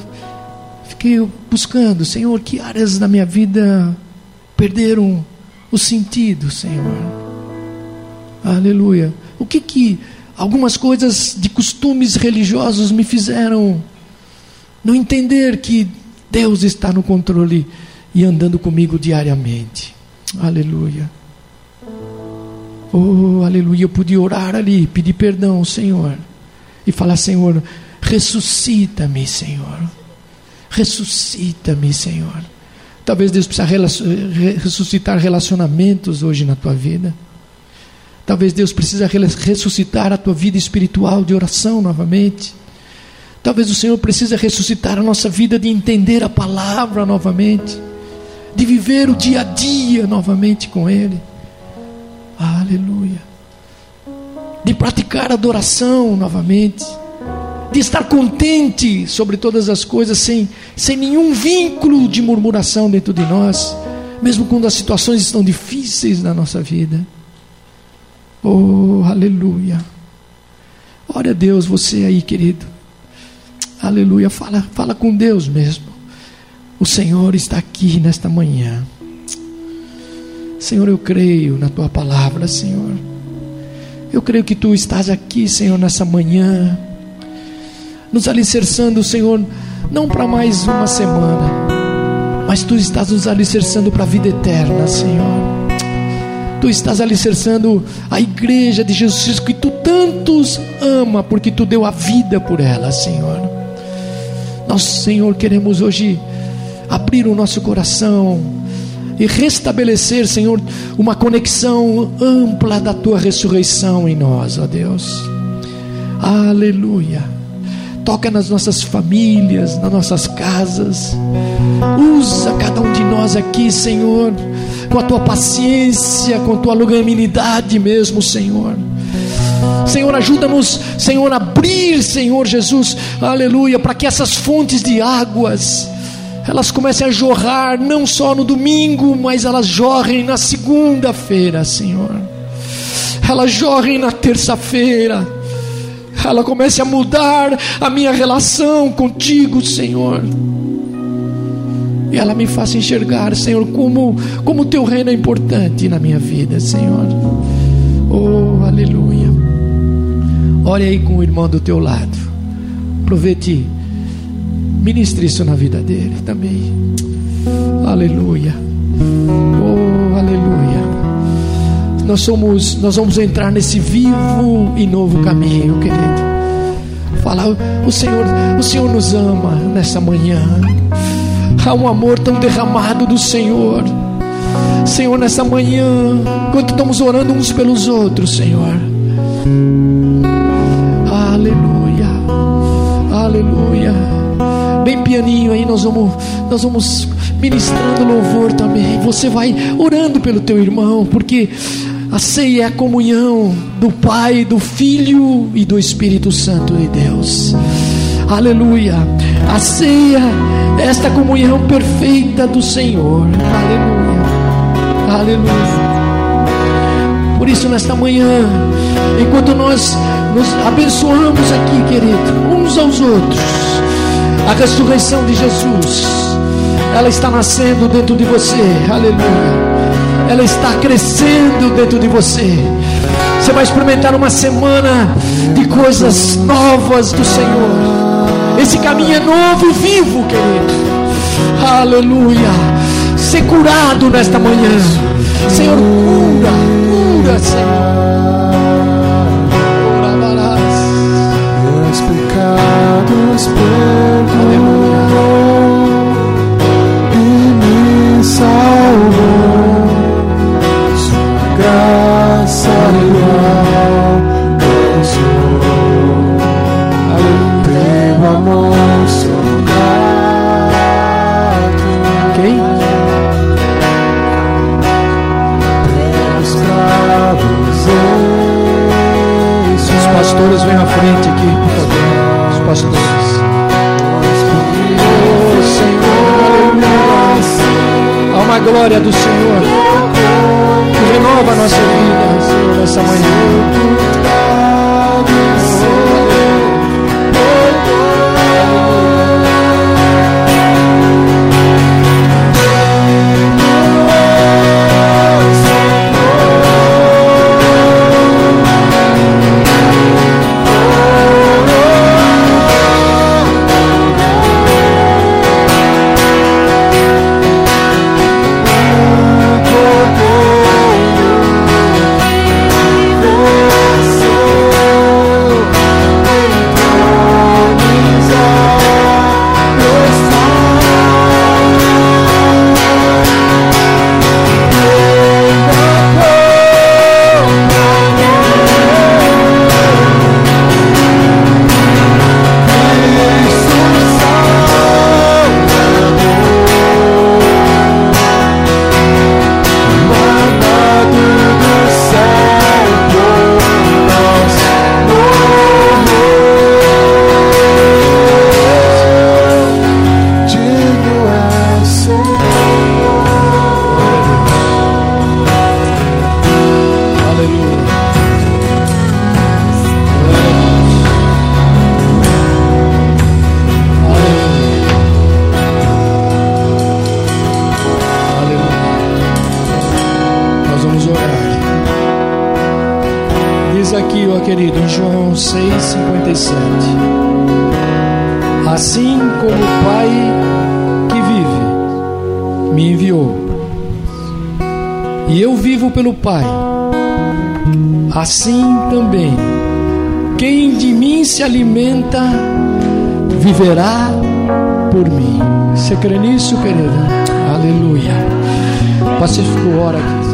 S1: fiquei buscando, Senhor, que áreas da minha vida perderam o sentido, Senhor. Aleluia. O que que algumas coisas de costumes religiosos me fizeram não entender que Deus está no controle e andando comigo diariamente. Aleluia. Oh, aleluia. Eu podia orar ali, pedir perdão, Senhor, e falar: Senhor, ressuscita-me, Senhor. Ressuscita-me, Senhor. Talvez Deus precisa ressuscitar relacionamentos hoje na tua vida. Talvez Deus precisa ressuscitar a tua vida espiritual de oração novamente. Talvez o Senhor precisa ressuscitar a nossa vida de entender a palavra novamente, de viver o dia a dia novamente com Ele. Aleluia. De praticar adoração novamente de estar contente sobre todas as coisas, sem, sem nenhum vínculo de murmuração dentro de nós, mesmo quando as situações estão difíceis na nossa vida. Oh, aleluia. Ore a Deus, você aí, querido. Aleluia. Fala, fala com Deus mesmo. O Senhor está aqui nesta manhã. Senhor, eu creio na tua palavra, Senhor. Eu creio que tu estás aqui, Senhor, nessa manhã nos alicerçando, Senhor, não para mais uma semana, mas tu estás nos alicerçando para a vida eterna, Senhor. Tu estás alicerçando a igreja de Jesus que tu tantos ama, porque tu deu a vida por ela, Senhor. Nós, Senhor, queremos hoje abrir o nosso coração e restabelecer, Senhor, uma conexão ampla da tua ressurreição em nós, ó Deus. Aleluia. Toca nas nossas famílias, nas nossas casas. Usa cada um de nós aqui, Senhor, com a tua paciência, com a tua longanimidade mesmo, Senhor. Senhor, ajuda-nos, Senhor, a abrir, Senhor Jesus, aleluia, para que essas fontes de águas elas comecem a jorrar não só no domingo, mas elas jorrem na segunda-feira, Senhor. Elas jorrem na terça-feira ela comece a mudar a minha relação contigo, Senhor. E ela me faça enxergar, Senhor, como como teu reino é importante na minha vida, Senhor. Oh, aleluia. Olha aí com o irmão do teu lado. Aproveite, ministre isso na vida dele também. Aleluia. Oh, aleluia nós somos, nós vamos entrar nesse vivo e novo caminho, querido. Falar, o Senhor, o Senhor nos ama nessa manhã. Há um amor tão derramado do Senhor. Senhor, nessa manhã, quando estamos orando uns pelos outros, Senhor. Aleluia. Aleluia. Bem pianinho aí, nós vamos, nós vamos ministrando louvor também. Você vai orando pelo teu irmão, porque a ceia é a comunhão do Pai, do Filho e do Espírito Santo de Deus. Aleluia. A ceia esta comunhão perfeita do Senhor. Aleluia. Aleluia. Por isso, nesta manhã, enquanto nós nos abençoamos aqui, querido, uns aos outros, a ressurreição de Jesus, ela está nascendo dentro de você. Aleluia ela está crescendo dentro de você. Você vai experimentar uma semana de coisas novas do Senhor. Esse caminho é novo e vivo, querido. Aleluia. Ser curado nesta manhã. Senhor, cura, cura, Senhor.
S2: Meus pecados perdoou
S1: glória do Senhor renova a nossa vida, Senhor, nessa manhã. Aqui, ó querido, em João 6,57. Assim como o Pai que vive me enviou, e eu vivo pelo Pai, assim também quem de mim se alimenta viverá por mim. Você crê nisso, querida? Aleluia. Pacífico, ora aqui.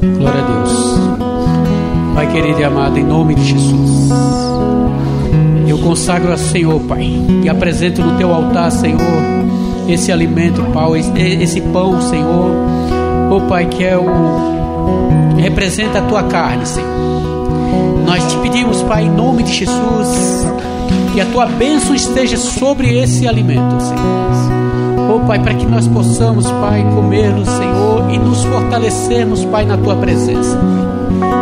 S1: Glória a Deus.
S3: Pai querido e amado, em nome de Jesus, eu consagro a Senhor, Pai, e apresento no teu altar, Senhor, esse alimento, esse, esse pão, Senhor, oh Pai, que é o representa a tua carne, Senhor. Nós te pedimos, Pai, em nome de Jesus, que a tua bênção esteja sobre esse alimento, Senhor. Oh Pai, para que nós possamos, Pai, comê-lo, Senhor, e nos fortalecermos, Pai, na tua presença.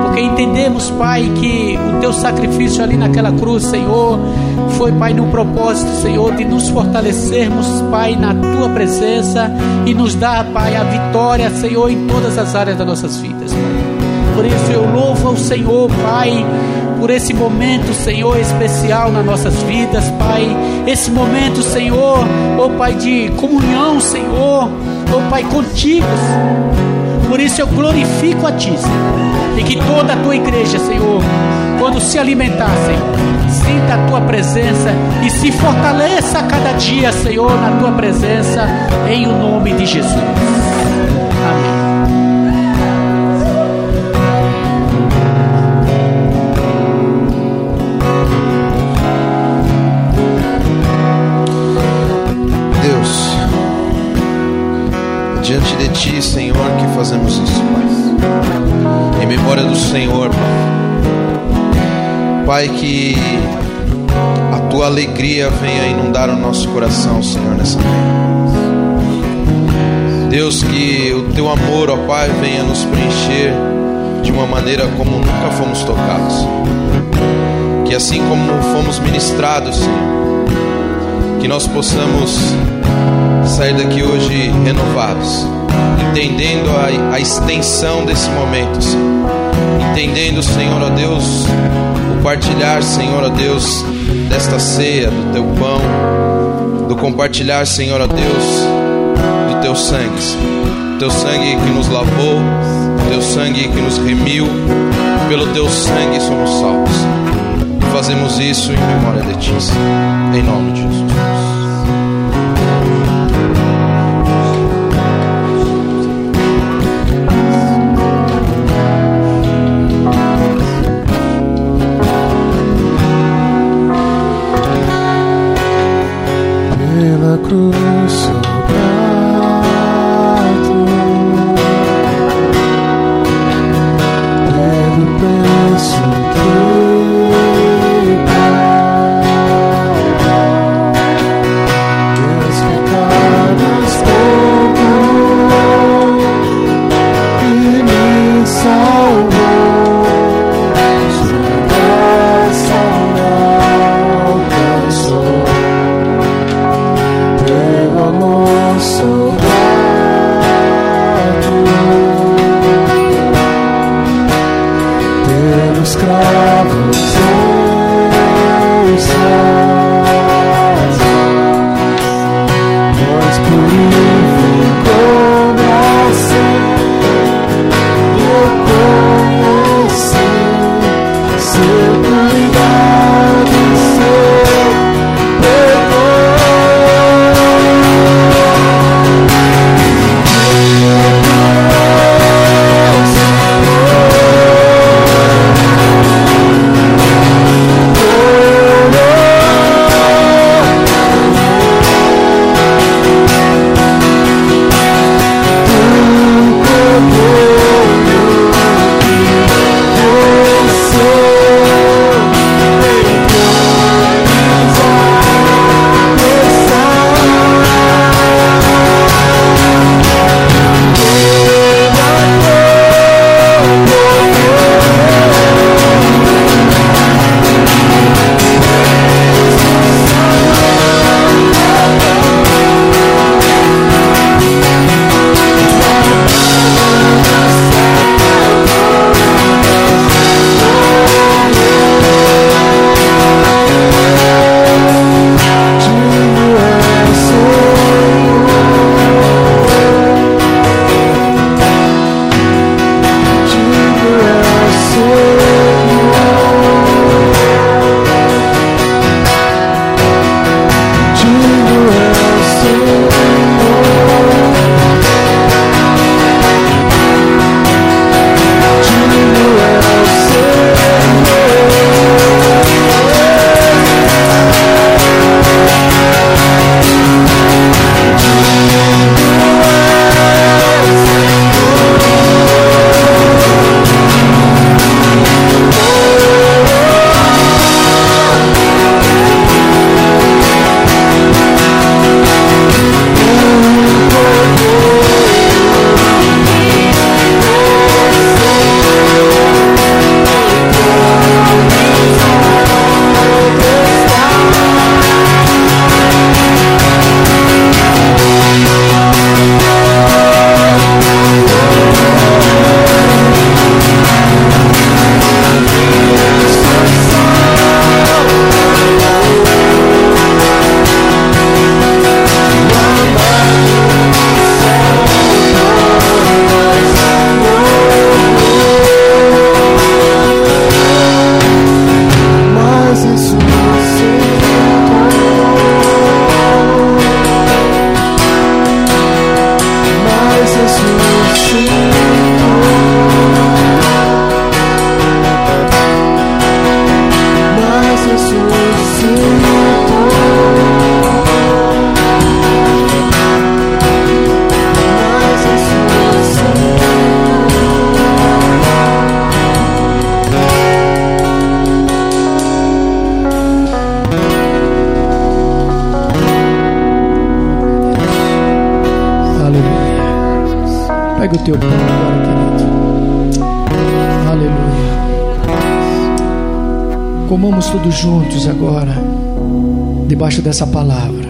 S3: Porque entendemos, Pai, que o teu sacrifício ali naquela cruz, Senhor, foi, Pai, no propósito, Senhor, de nos fortalecermos, Pai, na tua presença e nos dar, Pai, a vitória, Senhor, em todas as áreas das nossas vidas, Pai. Por isso eu louvo ao Senhor, Pai, por esse momento, Senhor, especial nas nossas vidas, Pai. Esse momento, Senhor, oh Pai, de comunhão, Senhor, oh Pai, contigo, Senhor. Por isso eu glorifico a Ti, Senhor. E que toda a tua igreja, Senhor, quando se alimentar, Senhor, sinta a tua presença e se fortaleça a cada dia, Senhor, na tua presença, em o nome de Jesus.
S4: Pai, que a Tua alegria venha inundar o nosso coração, Senhor, nessa manhã. Deus, que o Teu amor, ó Pai, venha nos preencher de uma maneira como nunca fomos tocados. Que assim como fomos ministrados, Senhor, que nós possamos sair daqui hoje renovados,
S2: entendendo a, a extensão desse momento, Senhor. entendendo, Senhor, ó Deus, o partilhar, Senhor, ó Deus, desta ceia, do teu pão, do compartilhar, Senhor, ó Deus, do teu sangue, Senhor. teu sangue que nos lavou, teu sangue que nos remiu, pelo teu sangue somos salvos. E fazemos isso em memória de ti, Senhor. em nome de Jesus.
S1: Pega o teu pão agora, querido. Aleluia. Comamos todos juntos agora, debaixo dessa palavra.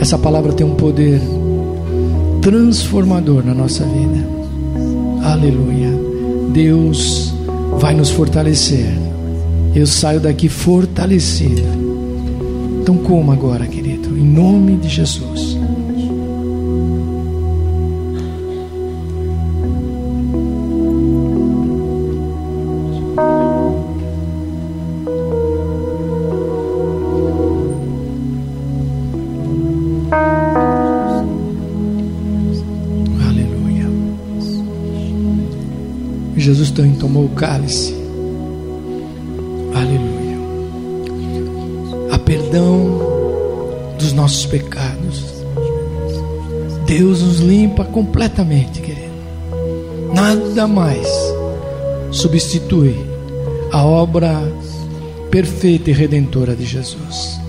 S1: Essa palavra tem um poder transformador na nossa vida. Aleluia. Deus vai nos fortalecer. Eu saio daqui fortalecido. Então, como agora, querido? Em nome de Jesus. Jesus também tomou o cálice. Aleluia. A perdão dos nossos pecados. Deus nos limpa completamente, querido. Nada mais substitui a obra perfeita e redentora de Jesus.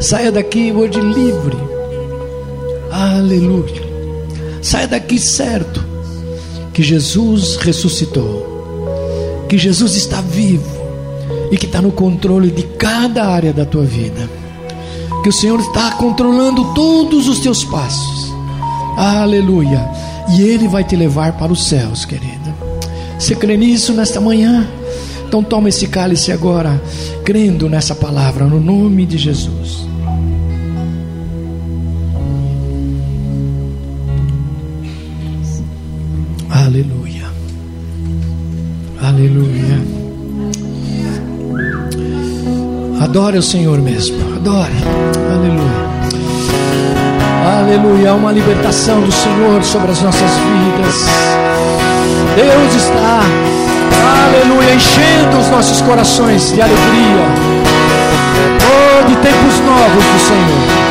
S1: Saia daqui hoje livre. Aleluia. Saia daqui certo que Jesus ressuscitou, que Jesus está vivo e que está no controle de cada área da tua vida, que o Senhor está controlando todos os teus passos, aleluia, e Ele vai te levar para os céus, querida. Você crê nisso nesta manhã? Então toma esse cálice agora, crendo nessa palavra, no nome de Jesus. Adore o Senhor mesmo. Adore. Aleluia. Aleluia. Há uma libertação do Senhor sobre as nossas vidas. Deus está, aleluia, enchendo os nossos corações de alegria. Oh, de tempos novos do Senhor.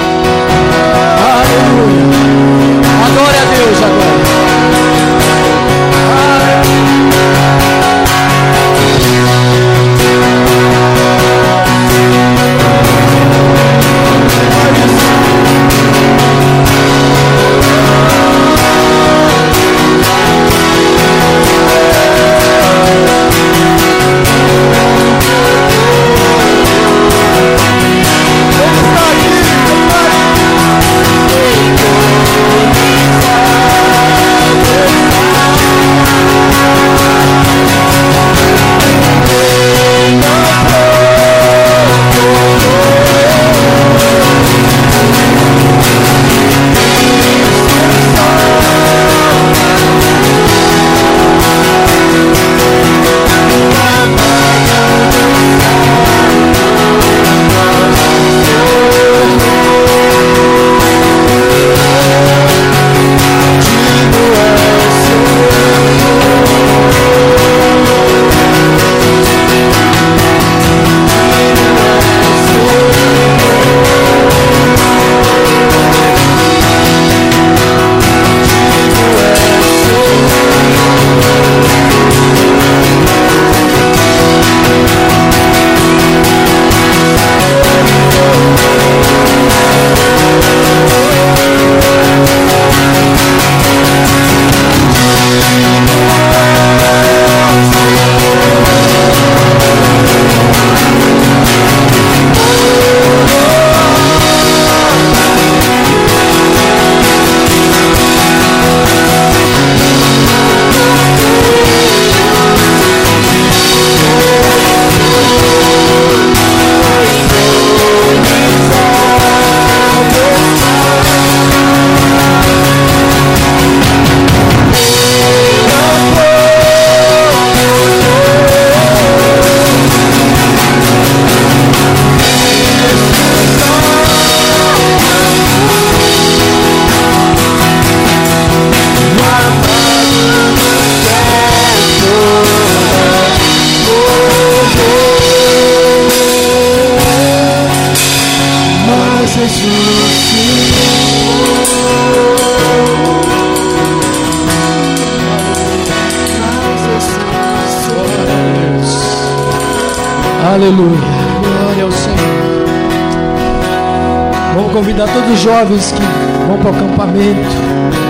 S1: Convidar todos os jovens que vão para o acampamento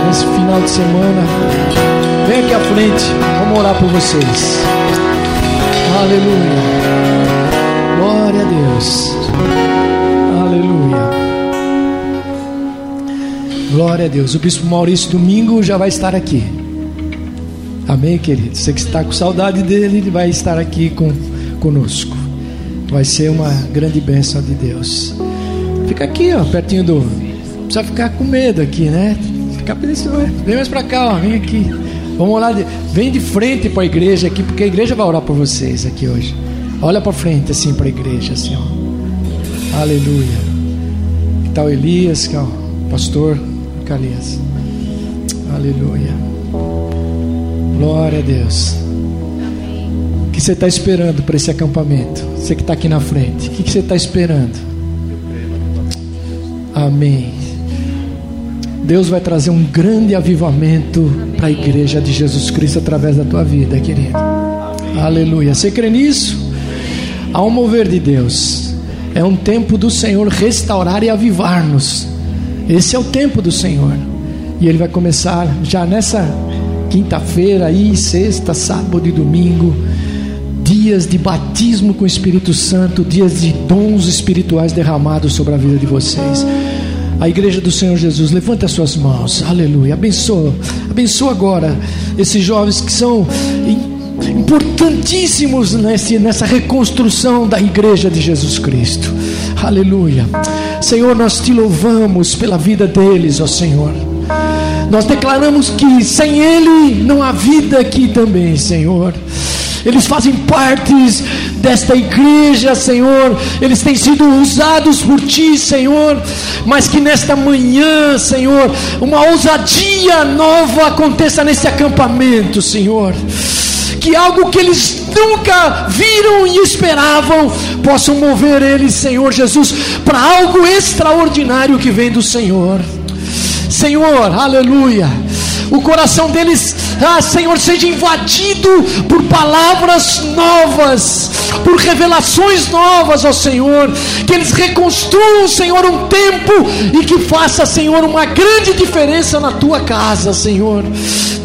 S1: nesse final de semana. Vem aqui à frente. Vamos orar por vocês. Aleluia. Glória a Deus. Aleluia. Glória a Deus. O bispo Maurício domingo já vai estar aqui. Amém, querido? Você que está com saudade dele, ele vai estar aqui com, conosco. Vai ser uma grande bênção de Deus. Fica aqui, ó, pertinho do. Não precisa ficar com medo aqui, né? Fica Vem mais para cá, ó, vem aqui. Vamos lá, vem de frente para a igreja aqui, porque a igreja vai orar por vocês aqui hoje. Olha para frente assim para a igreja, assim, ó. Aleluia. Que tal Elias, que é o pastor Calias. Aleluia. Glória a Deus. O que você está esperando para esse acampamento? Você que está aqui na frente. O que você está esperando? Amém. Deus vai trazer um grande avivamento para a igreja de Jesus Cristo através da tua vida, querido. Aleluia. Você crê nisso? Há um mover de Deus. É um tempo do Senhor restaurar e avivar-nos. Esse é o tempo do Senhor. E ele vai começar já nessa quinta-feira aí, sexta, sábado e domingo, dias de batismo com o Espírito Santo, dias de dons espirituais derramados sobre a vida de vocês. A igreja do Senhor Jesus, levanta as suas mãos, aleluia, abençoa, abençoa agora esses jovens que são importantíssimos nesse, nessa reconstrução da igreja de Jesus Cristo. Aleluia. Senhor, nós te louvamos pela vida deles, ó Senhor. Nós declaramos que sem Ele não há vida aqui também, Senhor. Eles fazem parte desta igreja, Senhor. Eles têm sido usados por Ti, Senhor. Mas que nesta manhã, Senhor, uma ousadia nova aconteça nesse acampamento, Senhor que algo que eles nunca viram e esperavam possam mover eles, Senhor Jesus, para algo extraordinário que vem do Senhor. Senhor, aleluia. O coração deles, ah, Senhor, seja invadido por palavras novas, por revelações novas, ó Senhor. Que eles reconstruam, Senhor, um tempo e que faça, Senhor, uma grande diferença na tua casa, Senhor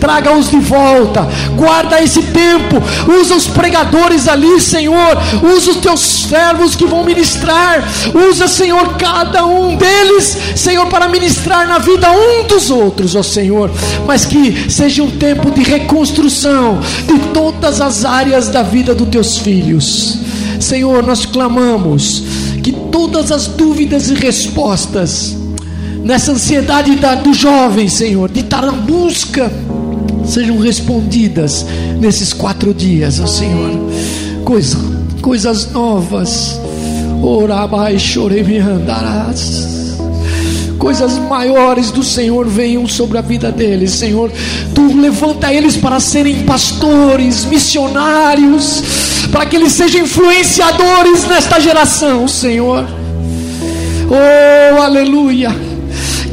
S1: traga-os de volta, guarda esse tempo, usa os pregadores ali, Senhor, usa os teus servos que vão ministrar, usa, Senhor, cada um deles, Senhor, para ministrar na vida um dos outros, ó Senhor, mas que seja um tempo de reconstrução de todas as áreas da vida dos teus filhos. Senhor, nós clamamos que todas as dúvidas e respostas, nessa ansiedade da, do jovem, Senhor, de estar na busca sejam respondidas nesses quatro dias, ó Senhor. Coisa, coisas novas. Orabai chorei andarás coisas maiores do Senhor venham sobre a vida deles, Senhor. Tu levanta eles para serem pastores, missionários, para que eles sejam influenciadores nesta geração, Senhor. Oh, aleluia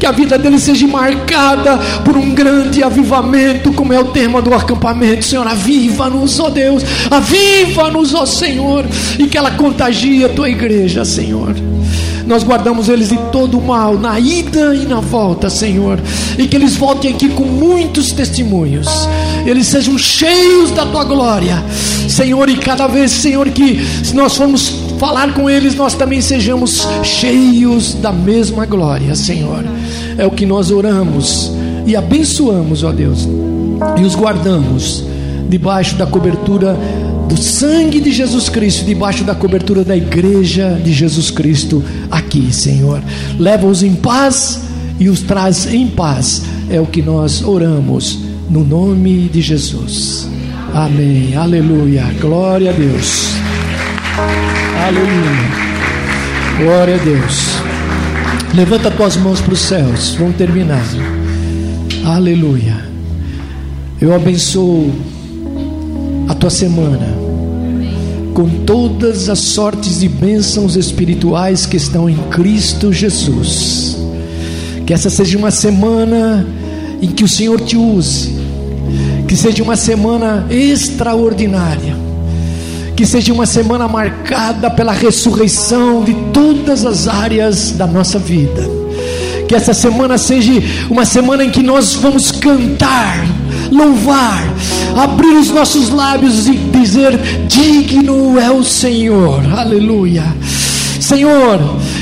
S1: que a vida dele seja marcada por um grande avivamento, como é o tema do acampamento. Senhor, aviva-nos, ó Deus, aviva-nos, ó Senhor, e que ela contagie a tua igreja, Senhor. Nós guardamos eles de todo o mal, na ida e na volta, Senhor, e que eles voltem aqui com muitos testemunhos, eles sejam cheios da tua glória, Senhor, e cada vez, Senhor, que se nós formos falar com eles, nós também sejamos cheios da mesma glória, Senhor. É o que nós oramos e abençoamos, ó Deus, e os guardamos debaixo da cobertura do sangue de Jesus Cristo, debaixo da cobertura da igreja de Jesus Cristo aqui, Senhor. Leva-os em paz e os traz em paz. É o que nós oramos no nome de Jesus. Amém. Aleluia. Glória a Deus. Aleluia. Glória a Deus. Levanta tuas mãos para os céus. Vamos terminar. Aleluia. Eu abençoo a tua semana com todas as sortes de bênçãos espirituais que estão em Cristo Jesus. Que essa seja uma semana em que o Senhor te use. Que seja uma semana extraordinária que seja uma semana marcada pela ressurreição de todas as áreas da nossa vida. Que essa semana seja uma semana em que nós vamos cantar, louvar, abrir os nossos lábios e dizer: Digno é o Senhor, aleluia Senhor,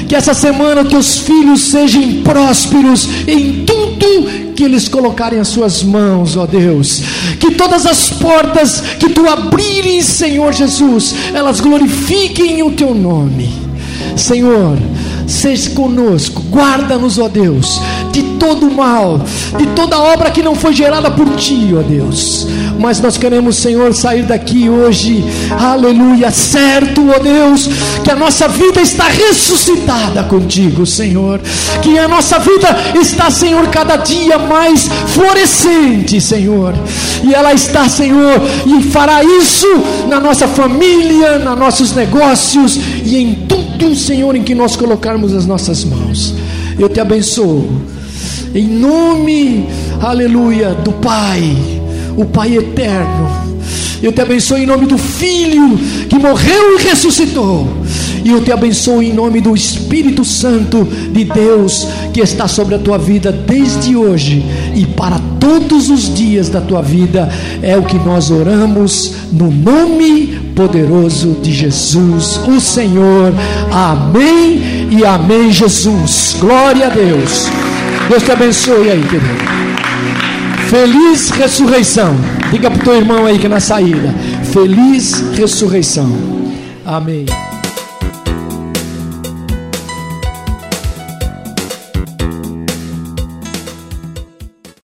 S1: que essa semana teus filhos sejam prósperos em tudo que eles colocarem as suas mãos, ó Deus. Que todas as portas que tu abrires, Senhor Jesus, elas glorifiquem o teu nome. Senhor, seja conosco, guarda-nos, ó Deus, de todo mal, de toda obra que não foi gerada por ti, ó Deus. Mas nós queremos, Senhor, sair daqui hoje, aleluia, certo, ó Deus, que a nossa vida está ressuscitada contigo, Senhor, que a nossa vida está, Senhor, cada dia mais florescente, Senhor, e ela está, Senhor, e fará isso na nossa família, nos nossos negócios e em tudo, Senhor, em que nós colocarmos as nossas mãos. Eu te abençoo. Em nome, aleluia, do Pai, o Pai eterno. Eu te abençoo em nome do Filho que morreu e ressuscitou. E eu te abençoo em nome do Espírito Santo de Deus que está sobre a tua vida desde hoje e para todos os dias da tua vida. É o que nós oramos no nome poderoso de Jesus, o Senhor. Amém e amém, Jesus. Glória a Deus. Deus te abençoe aí, querido. Feliz ressurreição. Diga para o teu irmão aí que é na saída. Feliz ressurreição. Amém.